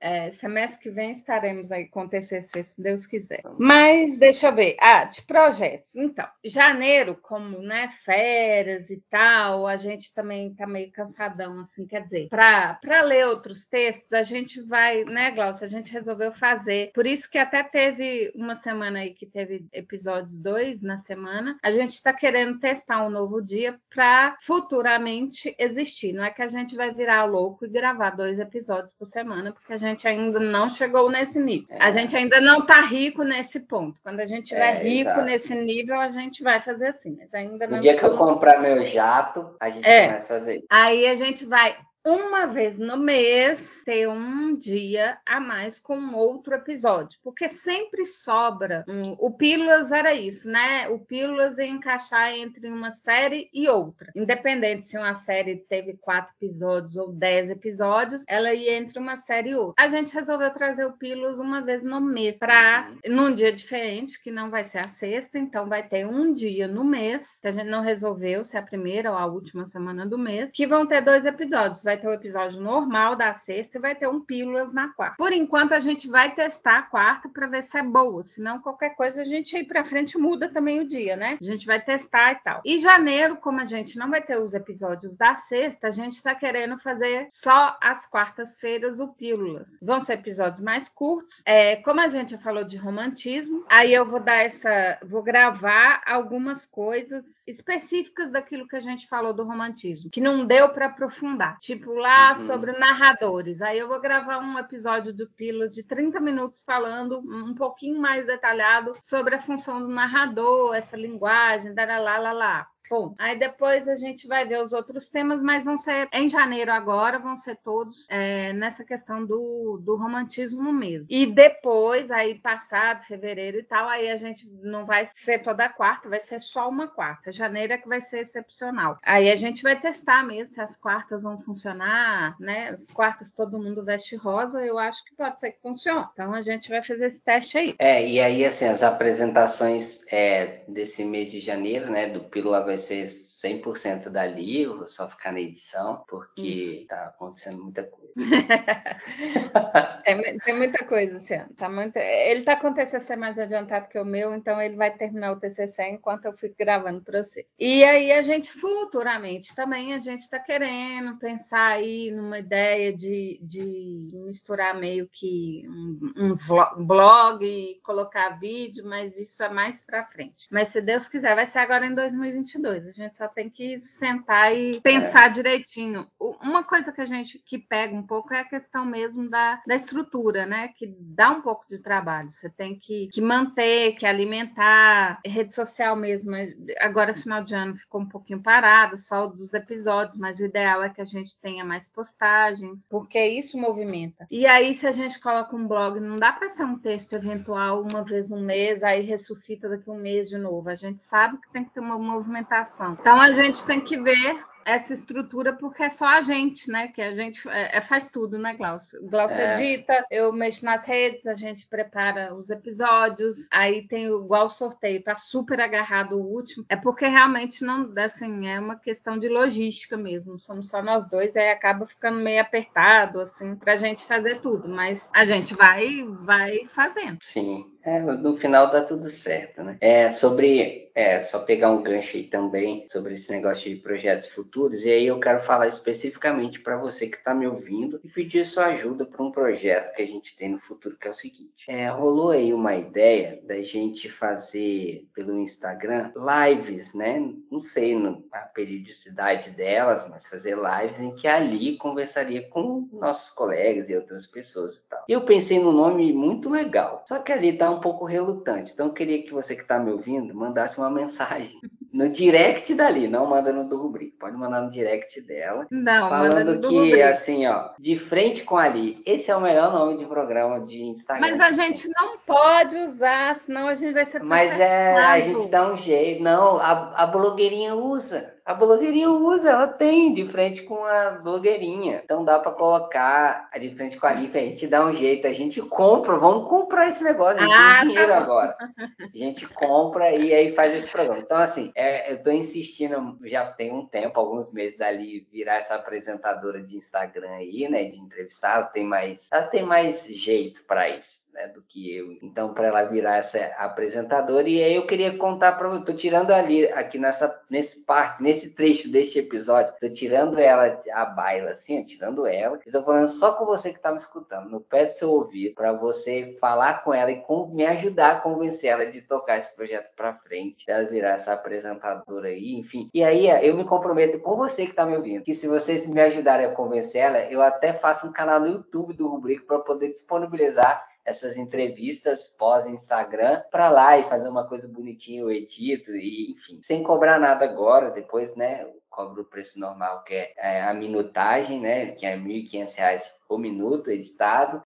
É, semestre que vem estaremos aí com o TCC, se Deus quiser. Mas deixa eu ver. Ah, de projetos. Então, janeiro, como né, férias e tal, a gente também tá meio cansadão, assim, quer dizer, para ler outros textos, a gente vai, né, Glaucia, a gente resolveu fazer. Por isso que até teve uma semana aí que teve episódios dois na semana. A gente está querendo testar um novo dia para futuramente existir. Não é que a gente vai virar louco e gravar dois episódios por semana, porque a gente ainda não chegou nesse nível. É. A gente ainda não está rico nesse ponto. Quando a gente estiver é, rico exato. nesse nível, a gente vai fazer assim. Mas ainda não. No dia que eu comprar meu jato, a gente é. começa a fazer. Aí a gente vai uma vez no mês ter um dia a mais com outro episódio, porque sempre sobra. Um, o Pílulas era isso, né? O Pílulas ia encaixar entre uma série e outra, independente se uma série teve quatro episódios ou dez episódios, ela ia entre uma série e outra. A gente resolveu trazer o Pílulas uma vez no mês, para uhum. num dia diferente, que não vai ser a sexta, então vai ter um dia no mês, que a gente não resolveu se é a primeira ou a última semana do mês, que vão ter dois episódios. Vai ter o episódio normal da sexta e vai ter um pílulas na quarta. Por enquanto, a gente vai testar a quarta para ver se é boa. Senão, qualquer coisa, a gente aí para frente muda também o dia, né? A gente vai testar e tal. E janeiro, como a gente não vai ter os episódios da sexta, a gente está querendo fazer só as quartas-feiras o pílulas. Vão ser episódios mais curtos. É, como a gente já falou de romantismo, aí eu vou dar essa, vou gravar algumas coisas específicas daquilo que a gente falou do romantismo, que não deu para aprofundar. Tipo lá uhum. sobre narradores. Aí eu vou gravar um episódio do Pílulas de 30 minutos falando um pouquinho mais detalhado sobre a função do narrador, essa linguagem, lá, lá, lá, lá. Bom, aí depois a gente vai ver os outros temas, mas vão ser em janeiro agora, vão ser todos é, nessa questão do, do romantismo mesmo. E depois, aí passado, fevereiro e tal, aí a gente não vai ser toda quarta, vai ser só uma quarta. Janeiro é que vai ser excepcional. Aí a gente vai testar mesmo se as quartas vão funcionar, né? As quartas todo mundo veste rosa, eu acho que pode ser que funcione. Então a gente vai fazer esse teste aí. É, e aí assim, as apresentações é, desse mês de janeiro, né, do Pílula vai ser 100% dali, eu vou só ficar na edição, porque Isso. tá acontecendo muita coisa. tem, tem, muita coisa esse ano. Tá muito... Ele tá com o TCC mais adiantado que o meu, então ele vai terminar o TCC enquanto eu fico gravando para vocês. E aí a gente futuramente também a gente está querendo pensar aí numa ideia de, de misturar meio que um, um blog e colocar vídeo, mas isso é mais para frente. Mas se Deus quiser, vai ser agora em 2022. A gente só tem que sentar e pensar é. direitinho. Uma coisa que a gente que pega um pouco é a questão mesmo da, da estrutura, né? Que dá um pouco de trabalho. Você tem que, que manter, que alimentar. Rede social mesmo. Agora, final de ano, ficou um pouquinho parado, só dos episódios, mas o ideal é que a gente tenha mais postagens, porque isso movimenta. E aí, se a gente coloca um blog, não dá para ser um texto eventual uma vez no mês, aí ressuscita daqui um mês de novo. A gente sabe que tem que ter uma movimentação. Então, a gente tem que ver essa estrutura porque é só a gente, né? Que a gente é, é faz tudo, né, Glaucio? Glaucio é. edita, eu mexo nas redes, a gente prepara os episódios, aí tem igual sorteio, tá super agarrado o último. É porque realmente não, assim, é uma questão de logística mesmo. Somos só nós dois, aí acaba ficando meio apertado, assim, pra gente fazer tudo. Mas a gente vai, vai fazendo. Sim. É, no final dá tudo certo, né? É, sobre, é, só pegar um gancho aí também sobre esse negócio de projetos futuros, e aí eu quero falar especificamente para você que está me ouvindo e pedir sua ajuda para um projeto que a gente tem no futuro, que é o seguinte. É, rolou aí uma ideia da gente fazer pelo Instagram lives, né? Não sei a periodicidade delas, mas fazer lives em que ali conversaria com nossos colegas e outras pessoas e tal. Eu pensei num nome muito legal, só que ali tá um pouco relutante. Então eu queria que você que está me ouvindo mandasse uma mensagem no direct dali, não manda no do Rubric, pode mandar no direct dela. Não, falando que Rubric. assim, ó, de frente com ali, esse é o melhor nome de programa de Instagram. Mas a gente não pode usar, senão a gente vai ser processado. Mas é, a gente dá um jeito. Não, a, a blogueirinha usa. A blogueirinha usa, ela tem de frente com a blogueirinha. Então dá para colocar de frente com a Lifa, a gente dá um jeito, a gente compra, vamos comprar esse negócio, a gente ah, tem dinheiro tá agora. A gente compra e aí faz esse programa. Então, assim, é, eu tô insistindo, já tem um tempo, alguns meses dali, virar essa apresentadora de Instagram aí, né? De entrevistar, ela tem mais, ela tem mais jeito para isso né, do que eu. Então, para ela virar essa apresentadora, e aí eu queria contar para você, tô tirando ali, aqui nessa, nesse parte, nesse trecho deste episódio, tô tirando ela a baila, assim, tirando ela, e tô falando só com você que tá me escutando, no pé do seu ouvido, para você falar com ela e com, me ajudar a convencer ela de tocar esse projeto para frente, ela virar essa apresentadora aí, enfim. E aí eu me comprometo com você que tá me ouvindo, que se vocês me ajudarem a convencer ela, eu até faço um canal no YouTube do Rubrico para poder disponibilizar essas entrevistas pós-Instagram para lá e fazer uma coisa bonitinha, eu edito e enfim, sem cobrar nada agora, depois, né, cobro o preço normal, que é, é a minutagem, né, que é R$ 1.500 por minuto editado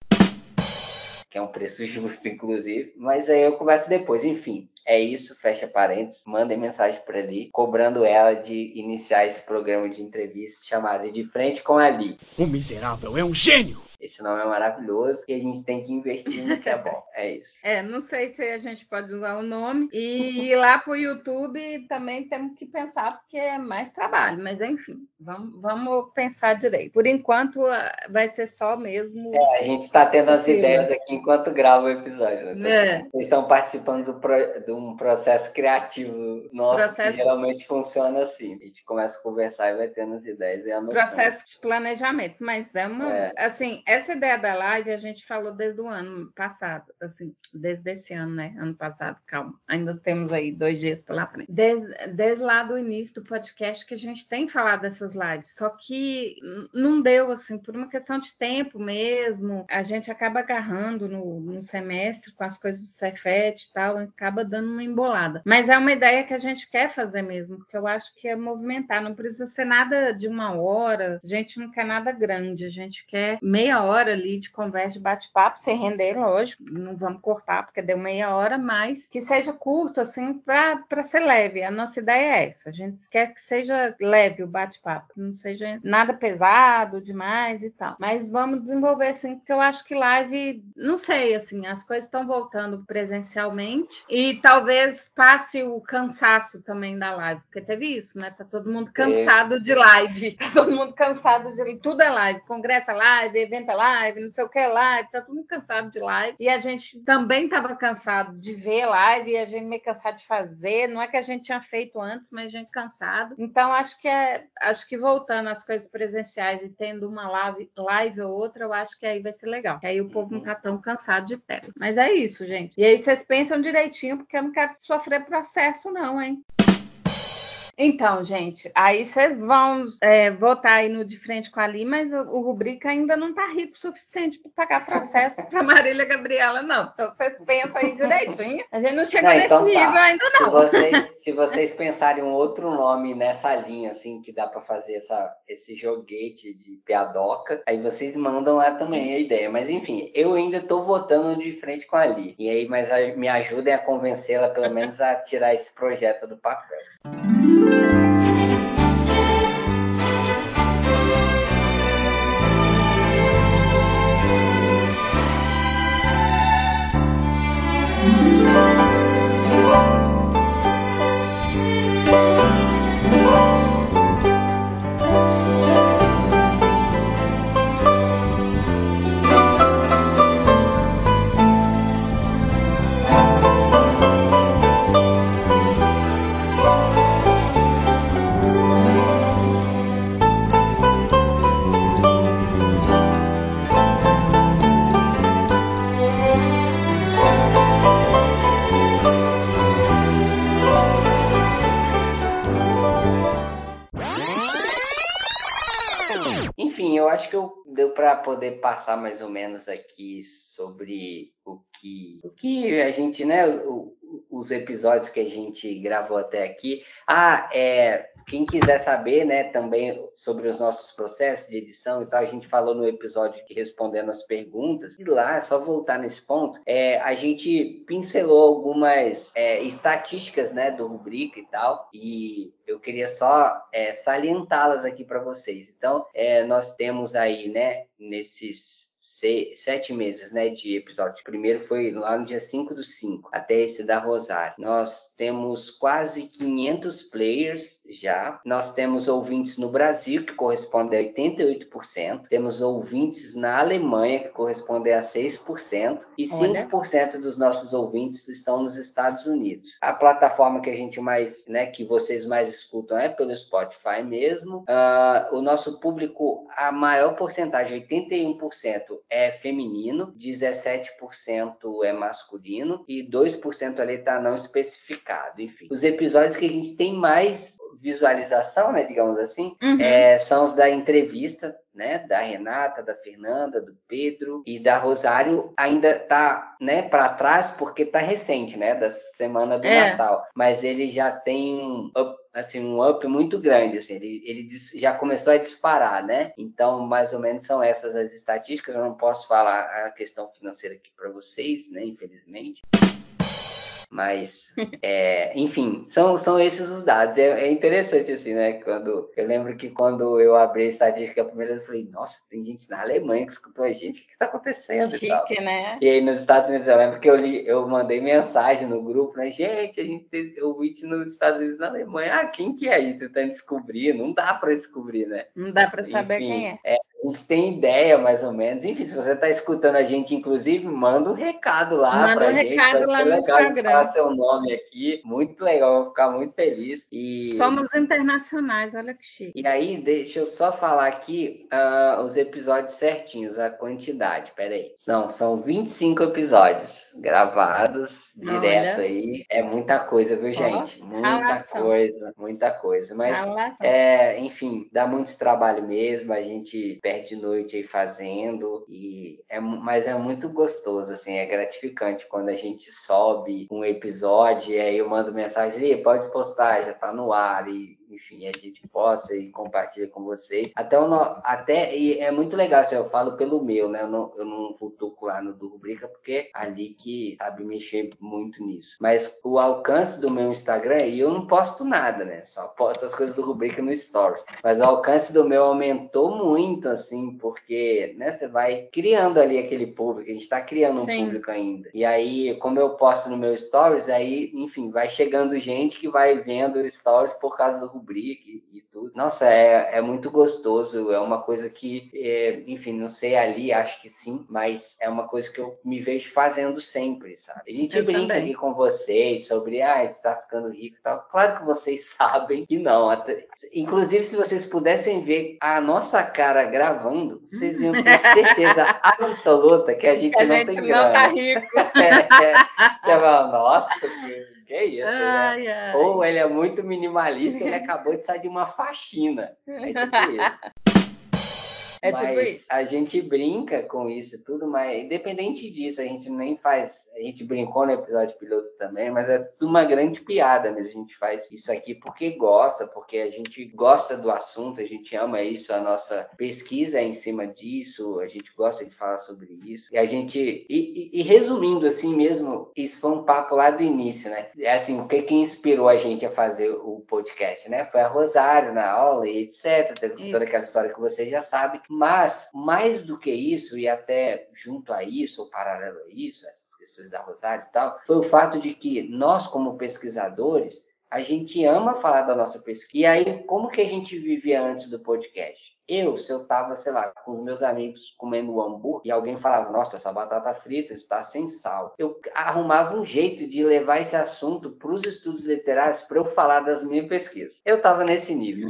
que é um preço justo, inclusive. Mas aí eu converso depois. Enfim, é isso. Fecha parênteses. Mandem mensagem para ali, cobrando ela de iniciar esse programa de entrevista chamado De Frente com a Li. O miserável é um gênio! Esse nome é maravilhoso e a gente tem que investir no que é bom. É isso. É, não sei se a gente pode usar o nome. E ir lá pro YouTube também temos que pensar, porque é mais trabalho. Mas enfim, vamos, vamos pensar direito. Por enquanto, vai ser só mesmo. É, a gente está tendo as ideias aqui enquanto grava o episódio. Né? É. Vocês estão participando do pro, de um processo criativo nosso processo... que geralmente funciona assim. A gente começa a conversar e vai tendo as ideias. E processo de planejamento. Mas é uma. É. Assim, essa ideia da live a gente falou desde o ano passado, assim, desde esse ano, né? Ano passado, calma. Ainda temos aí dois dias pela frente. Desde, desde lá do início do podcast que a gente tem falado dessas lives, só que não deu, assim, por uma questão de tempo mesmo. A gente acaba agarrando no, no semestre com as coisas do Cefet e tal, acaba dando uma embolada. Mas é uma ideia que a gente quer fazer mesmo, porque eu acho que é movimentar, não precisa ser nada de uma hora, a gente não quer nada grande, a gente quer meia hora ali de conversa, de bate-papo, sem render, lógico, não vamos cortar porque deu meia hora, mas que seja curto, assim, para ser leve. A nossa ideia é essa, a gente quer que seja leve o bate-papo, não seja nada pesado demais e tal. Mas vamos desenvolver, assim, porque eu acho que live, não sei, assim, as coisas estão voltando presencialmente e talvez passe o cansaço também da live, porque teve isso, né? Tá todo mundo cansado é. de live, tá todo mundo cansado de tudo é live, congresso é live, evento live, não sei o que live, tá todo mundo cansado de live. E a gente também estava cansado de ver live e a gente meio cansado de fazer. Não é que a gente tinha feito antes, mas a gente cansado. Então acho que é, acho que voltando às coisas presenciais e tendo uma live, live ou outra, eu acho que aí vai ser legal. Que aí o povo não tá tão cansado de tela. Mas é isso, gente. E aí vocês pensam direitinho, porque eu não quero sofrer processo, não, hein? Então, gente, aí vocês vão é, votar aí no de frente com a Ali, mas o, o Rubrica ainda não está rico o suficiente para pagar processo para Marília Gabriela, não. Então vocês pensam aí direitinho. A gente não chegou não, nesse então tá. nível ainda, não. Se vocês, se vocês pensarem um outro nome nessa linha, assim, que dá para fazer essa, esse joguete de piadoca, aí vocês mandam lá também a ideia. Mas enfim, eu ainda estou votando de frente com a Ali. E aí, mas me ajudem a convencê-la, pelo menos, a tirar esse projeto do papel. Thank you. Poder passar mais ou menos aqui sobre o que, o que a gente, né, o, os episódios que a gente gravou até aqui. Ah, é, quem quiser saber, né, também sobre os nossos processos de edição e tal, a gente falou no episódio que respondendo as perguntas. E lá, só voltar nesse ponto, é, a gente pincelou algumas é, estatísticas, né, do rubrica e tal, e eu queria só é, salientá-las aqui para vocês. Então, é, nós temos aí, né, nesses seis, sete meses, né, de episódio. O primeiro foi lá no dia 5 do 5, até esse da Rosário. Nós temos quase 500 players já. Nós temos ouvintes no Brasil, que corresponde a 88%. Temos ouvintes na Alemanha, que corresponde a 6%. E 5% dos nossos ouvintes estão nos Estados Unidos. A plataforma que a gente mais, né, que vocês mais escutam é pelo Spotify mesmo. Uh, o nosso público, a maior porcentagem, 81%, é feminino, 17% é masculino e 2% ali está não especificado. Enfim, os episódios que a gente tem mais visualização, né, digamos assim, uhum. é, são os da entrevista, né, da Renata, da Fernanda, do Pedro e da Rosário ainda tá, né, para trás porque tá recente, né, da semana do é. Natal, mas ele já tem um up, assim um up muito grande, assim, ele, ele já começou a disparar, né? Então, mais ou menos são essas as estatísticas. Eu não posso falar a questão financeira aqui para vocês, né, infelizmente. Mas, é, enfim, são, são esses os dados. É, é, interessante, assim, né? Quando, eu lembro que quando eu abri a estatística vez, eu falei, nossa, tem gente na Alemanha que escutou a gente, o que está acontecendo? Chique, e, tal. né? e aí nos Estados Unidos, eu lembro que eu, li, eu mandei mensagem no grupo, né? Gente, a gente tem ouvinte nos Estados Unidos e na Alemanha. Ah, quem que é aí? Tentando descobrir. Não dá para descobrir, né? Não dá para saber Enfim, quem é. é a gente tem ideia, mais ou menos. Enfim, se você está escutando a gente, inclusive, manda um recado lá manda um gente. recado lá no legal Instagram. falar seu nome aqui. Muito legal, vou ficar muito feliz. E... Somos internacionais, olha que chique. E aí, deixa eu só falar aqui uh, os episódios certinhos, a quantidade. Peraí. Não, são 25 episódios gravados olha. direto aí. É muita coisa, viu, gente? Oh, muita coisa, muita coisa. Mas, é, enfim, dá muito trabalho mesmo a gente perde noite aí fazendo e é, mas é muito gostoso, assim, é gratificante quando a gente sobe um episódio e aí eu mando mensagem, pode postar, já tá no ar e enfim, a gente possa e compartilha com vocês. Até, o no, até e é muito legal, assim, eu falo pelo meu, né? Eu não, eu não futuco lá no do Rubrica, porque é ali que sabe mexer muito nisso. Mas o alcance do meu Instagram, e eu não posto nada, né? Só posto as coisas do Rubrica no Stories. Mas o alcance do meu aumentou muito, assim, porque, né, você vai criando ali aquele público, a gente tá criando um Sim. público ainda. E aí, como eu posto no meu Stories, aí, enfim, vai chegando gente que vai vendo Stories por causa do rubrique e tudo. Nossa, é, é muito gostoso, é uma coisa que, é, enfim, não sei ali, acho que sim, mas é uma coisa que eu me vejo fazendo sempre, sabe? A gente eu brinca também. aqui com vocês sobre, ah, você tá ficando rico e tal. Claro que vocês sabem que não. Até, inclusive, se vocês pudessem ver a nossa cara gravando, vocês iam ter certeza absoluta que a gente que a não gente tem não grana. Tá rico. é, é, você fala, nossa, que que é isso, ai, né? Ai. Ou ele é muito minimalista, ele acabou de sair de uma faxina. É tipo isso. É mas tipo isso. a gente brinca com isso tudo, mas independente disso, a gente nem faz. A gente brincou no episódio piloto também, mas é tudo uma grande piada mesmo. A gente faz isso aqui porque gosta, porque a gente gosta do assunto, a gente ama isso, a nossa pesquisa é em cima disso, a gente gosta de falar sobre isso. E a gente. E, e, e resumindo assim mesmo, isso foi um papo lá do início, né? É assim, o que, que inspirou a gente a fazer o podcast, né? Foi a Rosário na aula e etc. Teve toda aquela história que você já sabe. Mas, mais do que isso, e até junto a isso, ou paralelo a isso, essas questões da Rosário e tal, foi o fato de que nós, como pesquisadores, a gente ama falar da nossa pesquisa. E aí, como que a gente vivia antes do podcast? Eu, se eu tava, sei lá, com os meus amigos comendo hambúrguer e alguém falava, nossa, essa batata frita está sem sal, eu arrumava um jeito de levar esse assunto para os estudos literários para eu falar das minhas pesquisas. Eu tava nesse nível.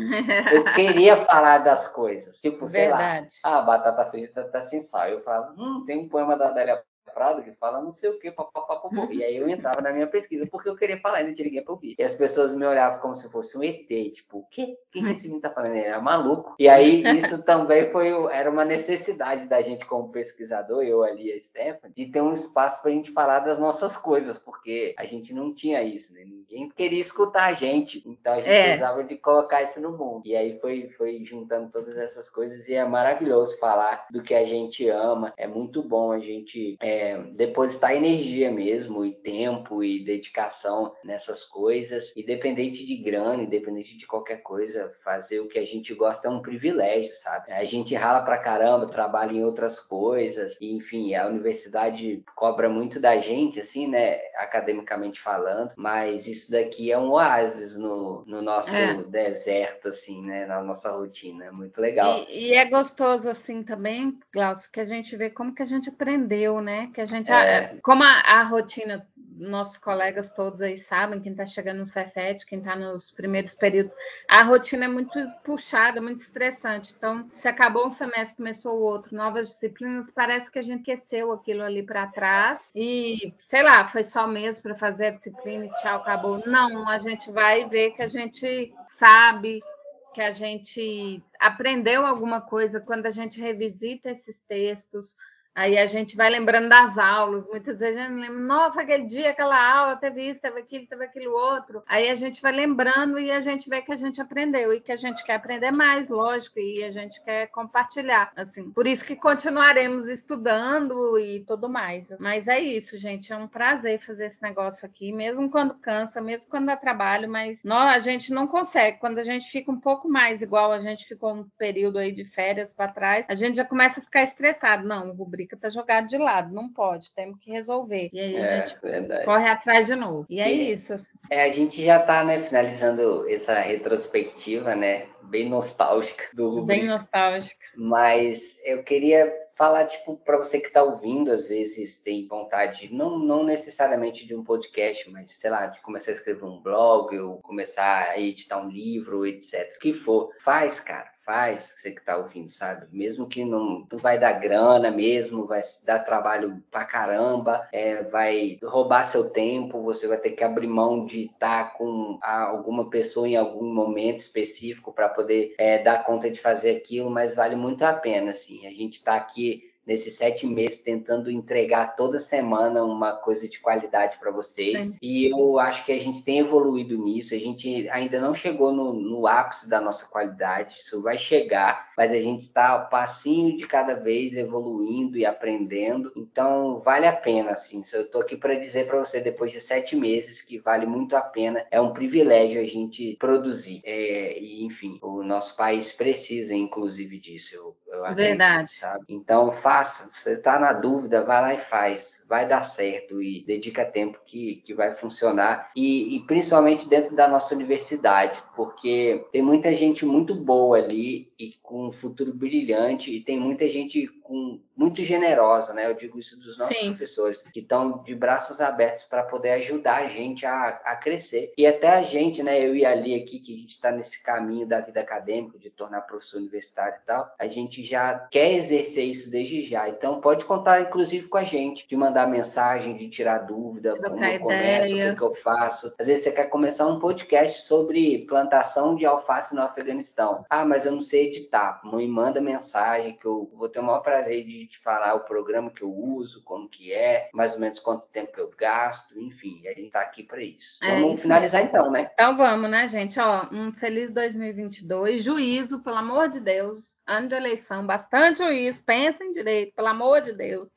Eu queria falar das coisas. Tipo, sei Verdade. lá, ah, a batata frita está sem sal. Eu falava, hum, tem um poema da Adélia Prado que fala não sei o que, papapá, E aí eu entrava na minha pesquisa, porque eu queria falar e não tinha ninguém pra ouvir. E as pessoas me olhavam como se fosse um ET, tipo, o quê? O que esse menino tá falando? Ele era maluco. E aí isso também foi, era uma necessidade da gente como pesquisador, eu ali, a Stephanie, de ter um espaço pra gente falar das nossas coisas, porque a gente não tinha isso, né? Ninguém queria escutar a gente. Então a gente é. precisava de colocar isso no mundo. E aí foi, foi juntando todas essas coisas e é maravilhoso falar do que a gente ama. É muito bom a gente é, é, depositar energia mesmo, e tempo, e dedicação nessas coisas, independente de grana, independente de qualquer coisa, fazer o que a gente gosta é um privilégio, sabe? A gente rala pra caramba, trabalha em outras coisas, e, enfim, a universidade cobra muito da gente, assim, né, academicamente falando, mas isso daqui é um oásis no, no nosso é. deserto, assim, né, na nossa rotina, é muito legal. E, e é gostoso, assim, também, Glaucio, que a gente vê como que a gente aprendeu, né, que a gente, é. como a, a rotina nossos colegas todos aí sabem, quem está chegando no Cefet, quem está nos primeiros períodos, a rotina é muito puxada, muito estressante. Então, se acabou um semestre, começou o outro, novas disciplinas, parece que a gente esqueceu aquilo ali para trás e, sei lá, foi só mesmo para fazer a disciplina e tchau, acabou. Não, a gente vai ver que a gente sabe, que a gente aprendeu alguma coisa quando a gente revisita esses textos, Aí a gente vai lembrando das aulas, muitas vezes a gente lembra, nossa, aquele dia, aquela aula, teve isso, teve aquilo, teve aquilo outro. Aí a gente vai lembrando e a gente vê que a gente aprendeu e que a gente quer aprender mais, lógico, e a gente quer compartilhar, assim. Por isso que continuaremos estudando e tudo mais. Mas é isso, gente, é um prazer fazer esse negócio aqui, mesmo quando cansa, mesmo quando dá trabalho, mas nós, a gente não consegue. Quando a gente fica um pouco mais igual a gente ficou um período aí de férias para trás, a gente já começa a ficar estressado. Não, o rubrica está jogado de lado, não pode, temos que resolver. E aí a é, gente verdade. corre atrás de novo. E é e, isso. Assim. É, a gente já está né, finalizando essa retrospectiva, né? Bem nostálgica do rubrica. Bem nostálgica. Mas eu queria falar, tipo, para você que está ouvindo, às vezes tem vontade, não, não necessariamente de um podcast, mas, sei lá, de começar a escrever um blog, ou começar a editar um livro, etc. O que for, faz, cara faz, você que tá ouvindo, sabe? Mesmo que não, não vai dar grana mesmo, vai dar trabalho pra caramba, é, vai roubar seu tempo, você vai ter que abrir mão de estar tá com alguma pessoa em algum momento específico para poder é, dar conta de fazer aquilo, mas vale muito a pena, assim. A gente está aqui nesses sete meses tentando entregar toda semana uma coisa de qualidade para vocês. Sim. E eu acho que a gente tem evoluído nisso. A gente ainda não chegou no, no ápice da nossa qualidade. Isso vai chegar, mas a gente está passinho de cada vez evoluindo e aprendendo. Então vale a pena, assim. Eu estou aqui para dizer para você depois de sete meses que vale muito a pena. É um privilégio a gente produzir. É, e enfim, o nosso país precisa, inclusive, disso. Eu, eu acredito, Verdade. sabe? Então faça. Você está na dúvida, vai lá e faz. Vai dar certo e dedica tempo que, que vai funcionar. E, e principalmente dentro da nossa universidade, porque tem muita gente muito boa ali e com um futuro brilhante, e tem muita gente com, muito generosa, né? Eu digo isso dos nossos Sim. professores, que estão de braços abertos para poder ajudar a gente a, a crescer. E até a gente, né? Eu e a Ali aqui, que a gente está nesse caminho da vida acadêmica, de tornar professor universitário e tal, a gente já quer exercer isso desde já. Então pode contar, inclusive, com a gente, de mandar mensagem, de tirar dúvida, Trocar como eu começo, o que eu faço. Às vezes você quer começar um podcast sobre plantação de alface no Afeganistão. Ah, mas eu não sei editar. Me manda mensagem que eu vou ter o maior prazer de te falar o programa que eu uso, como que é, mais ou menos quanto tempo eu gasto, enfim, a gente tá aqui para isso. É vamos isso finalizar mesmo. então, né? Então vamos, né, gente? Ó, um feliz 2022, juízo, pelo amor de Deus, ano de eleição, bastante juízo, pensem direito, pelo amor de Deus.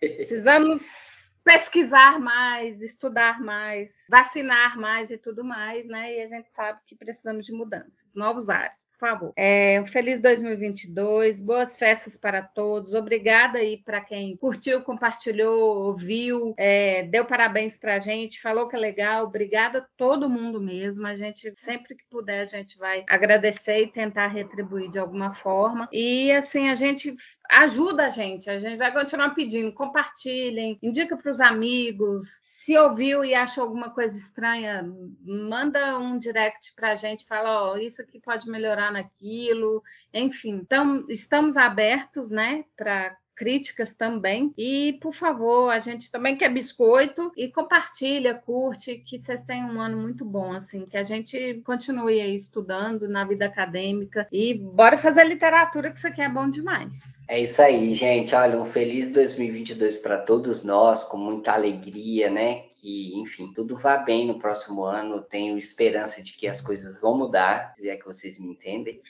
Precisamos pesquisar mais, estudar mais, vacinar mais e tudo mais, né? E a gente sabe que precisamos de mudanças, novos ares, por favor. É, um feliz 2022, boas festas para todos. Obrigada aí para quem curtiu, compartilhou, ouviu, é, deu parabéns para a gente, falou que é legal. Obrigada a todo mundo mesmo. A gente sempre que puder a gente vai agradecer e tentar retribuir de alguma forma. E assim a gente ajuda a gente. A gente vai continuar pedindo, compartilhem, indica para os amigos. Se ouviu e achou alguma coisa estranha, manda um direct para a gente, fala, ó, oh, isso aqui pode melhorar naquilo, enfim. Então, estamos abertos, né, para críticas também. E, por favor, a gente também quer biscoito e compartilha, curte, que vocês tenham um ano muito bom, assim, que a gente continue aí estudando na vida acadêmica e bora fazer literatura, que isso aqui é bom demais. É isso aí, gente. Olha, um feliz 2022 para todos nós, com muita alegria, né? Que enfim, tudo vá bem no próximo ano. Tenho esperança de que as coisas vão mudar, se é que vocês me entendem,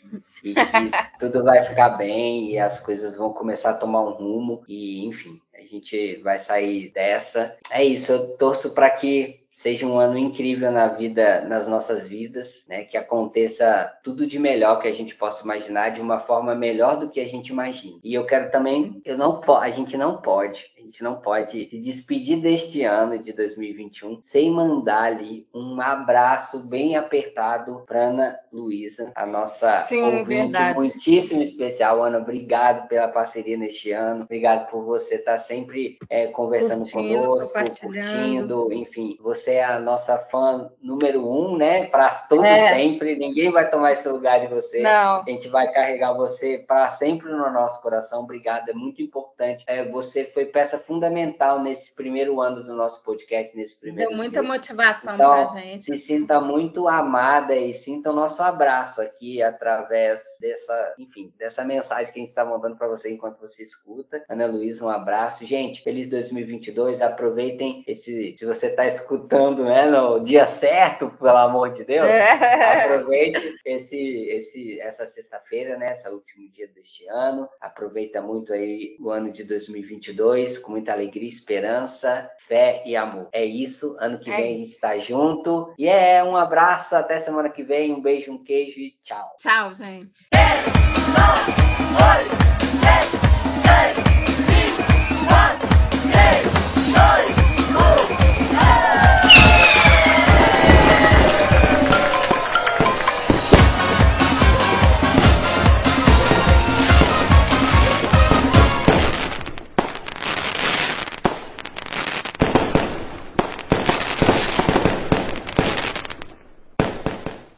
e que tudo vai ficar bem e as coisas vão começar a tomar um rumo e, enfim, a gente vai sair dessa. É isso, eu torço para que seja um ano incrível na vida, nas nossas vidas, né? Que aconteça tudo de melhor que a gente possa imaginar, de uma forma melhor do que a gente imagina. E eu quero também, eu não a gente não pode, gente não pode se despedir deste ano de 2021 sem mandar ali um abraço bem apertado para Ana Luísa, a nossa Sim, ouvinte verdade. muitíssimo especial. Ana, obrigado pela parceria neste ano, obrigado por você estar sempre é, conversando Curtindo, conosco, curtindo, enfim, você é a nossa fã número um, né? Para todo É. sempre. Ninguém vai tomar esse lugar de você. Não. A gente vai carregar você para sempre no nosso coração. Obrigado, é muito importante. É, você foi peça fundamental nesse primeiro ano do nosso podcast, nesse primeiro Deu muita mês. motivação Então, pra gente. se sinta muito amada e sinta o nosso abraço aqui através dessa, enfim, dessa mensagem que a gente está mandando para você enquanto você escuta. Ana Luísa, um abraço. Gente, feliz 2022. Aproveitem esse, se você está escutando, né, no dia certo, pelo amor de Deus. É. Aproveite esse, esse, essa sexta-feira, né? Esse último dia deste ano. Aproveita muito aí o ano de 2022 com muita alegria, esperança, fé e amor. É isso. Ano que É vem a isso. gente está junto. E é um abraço. Até semana que vem. Um beijo, um queijo e tchau. Tchau, gente.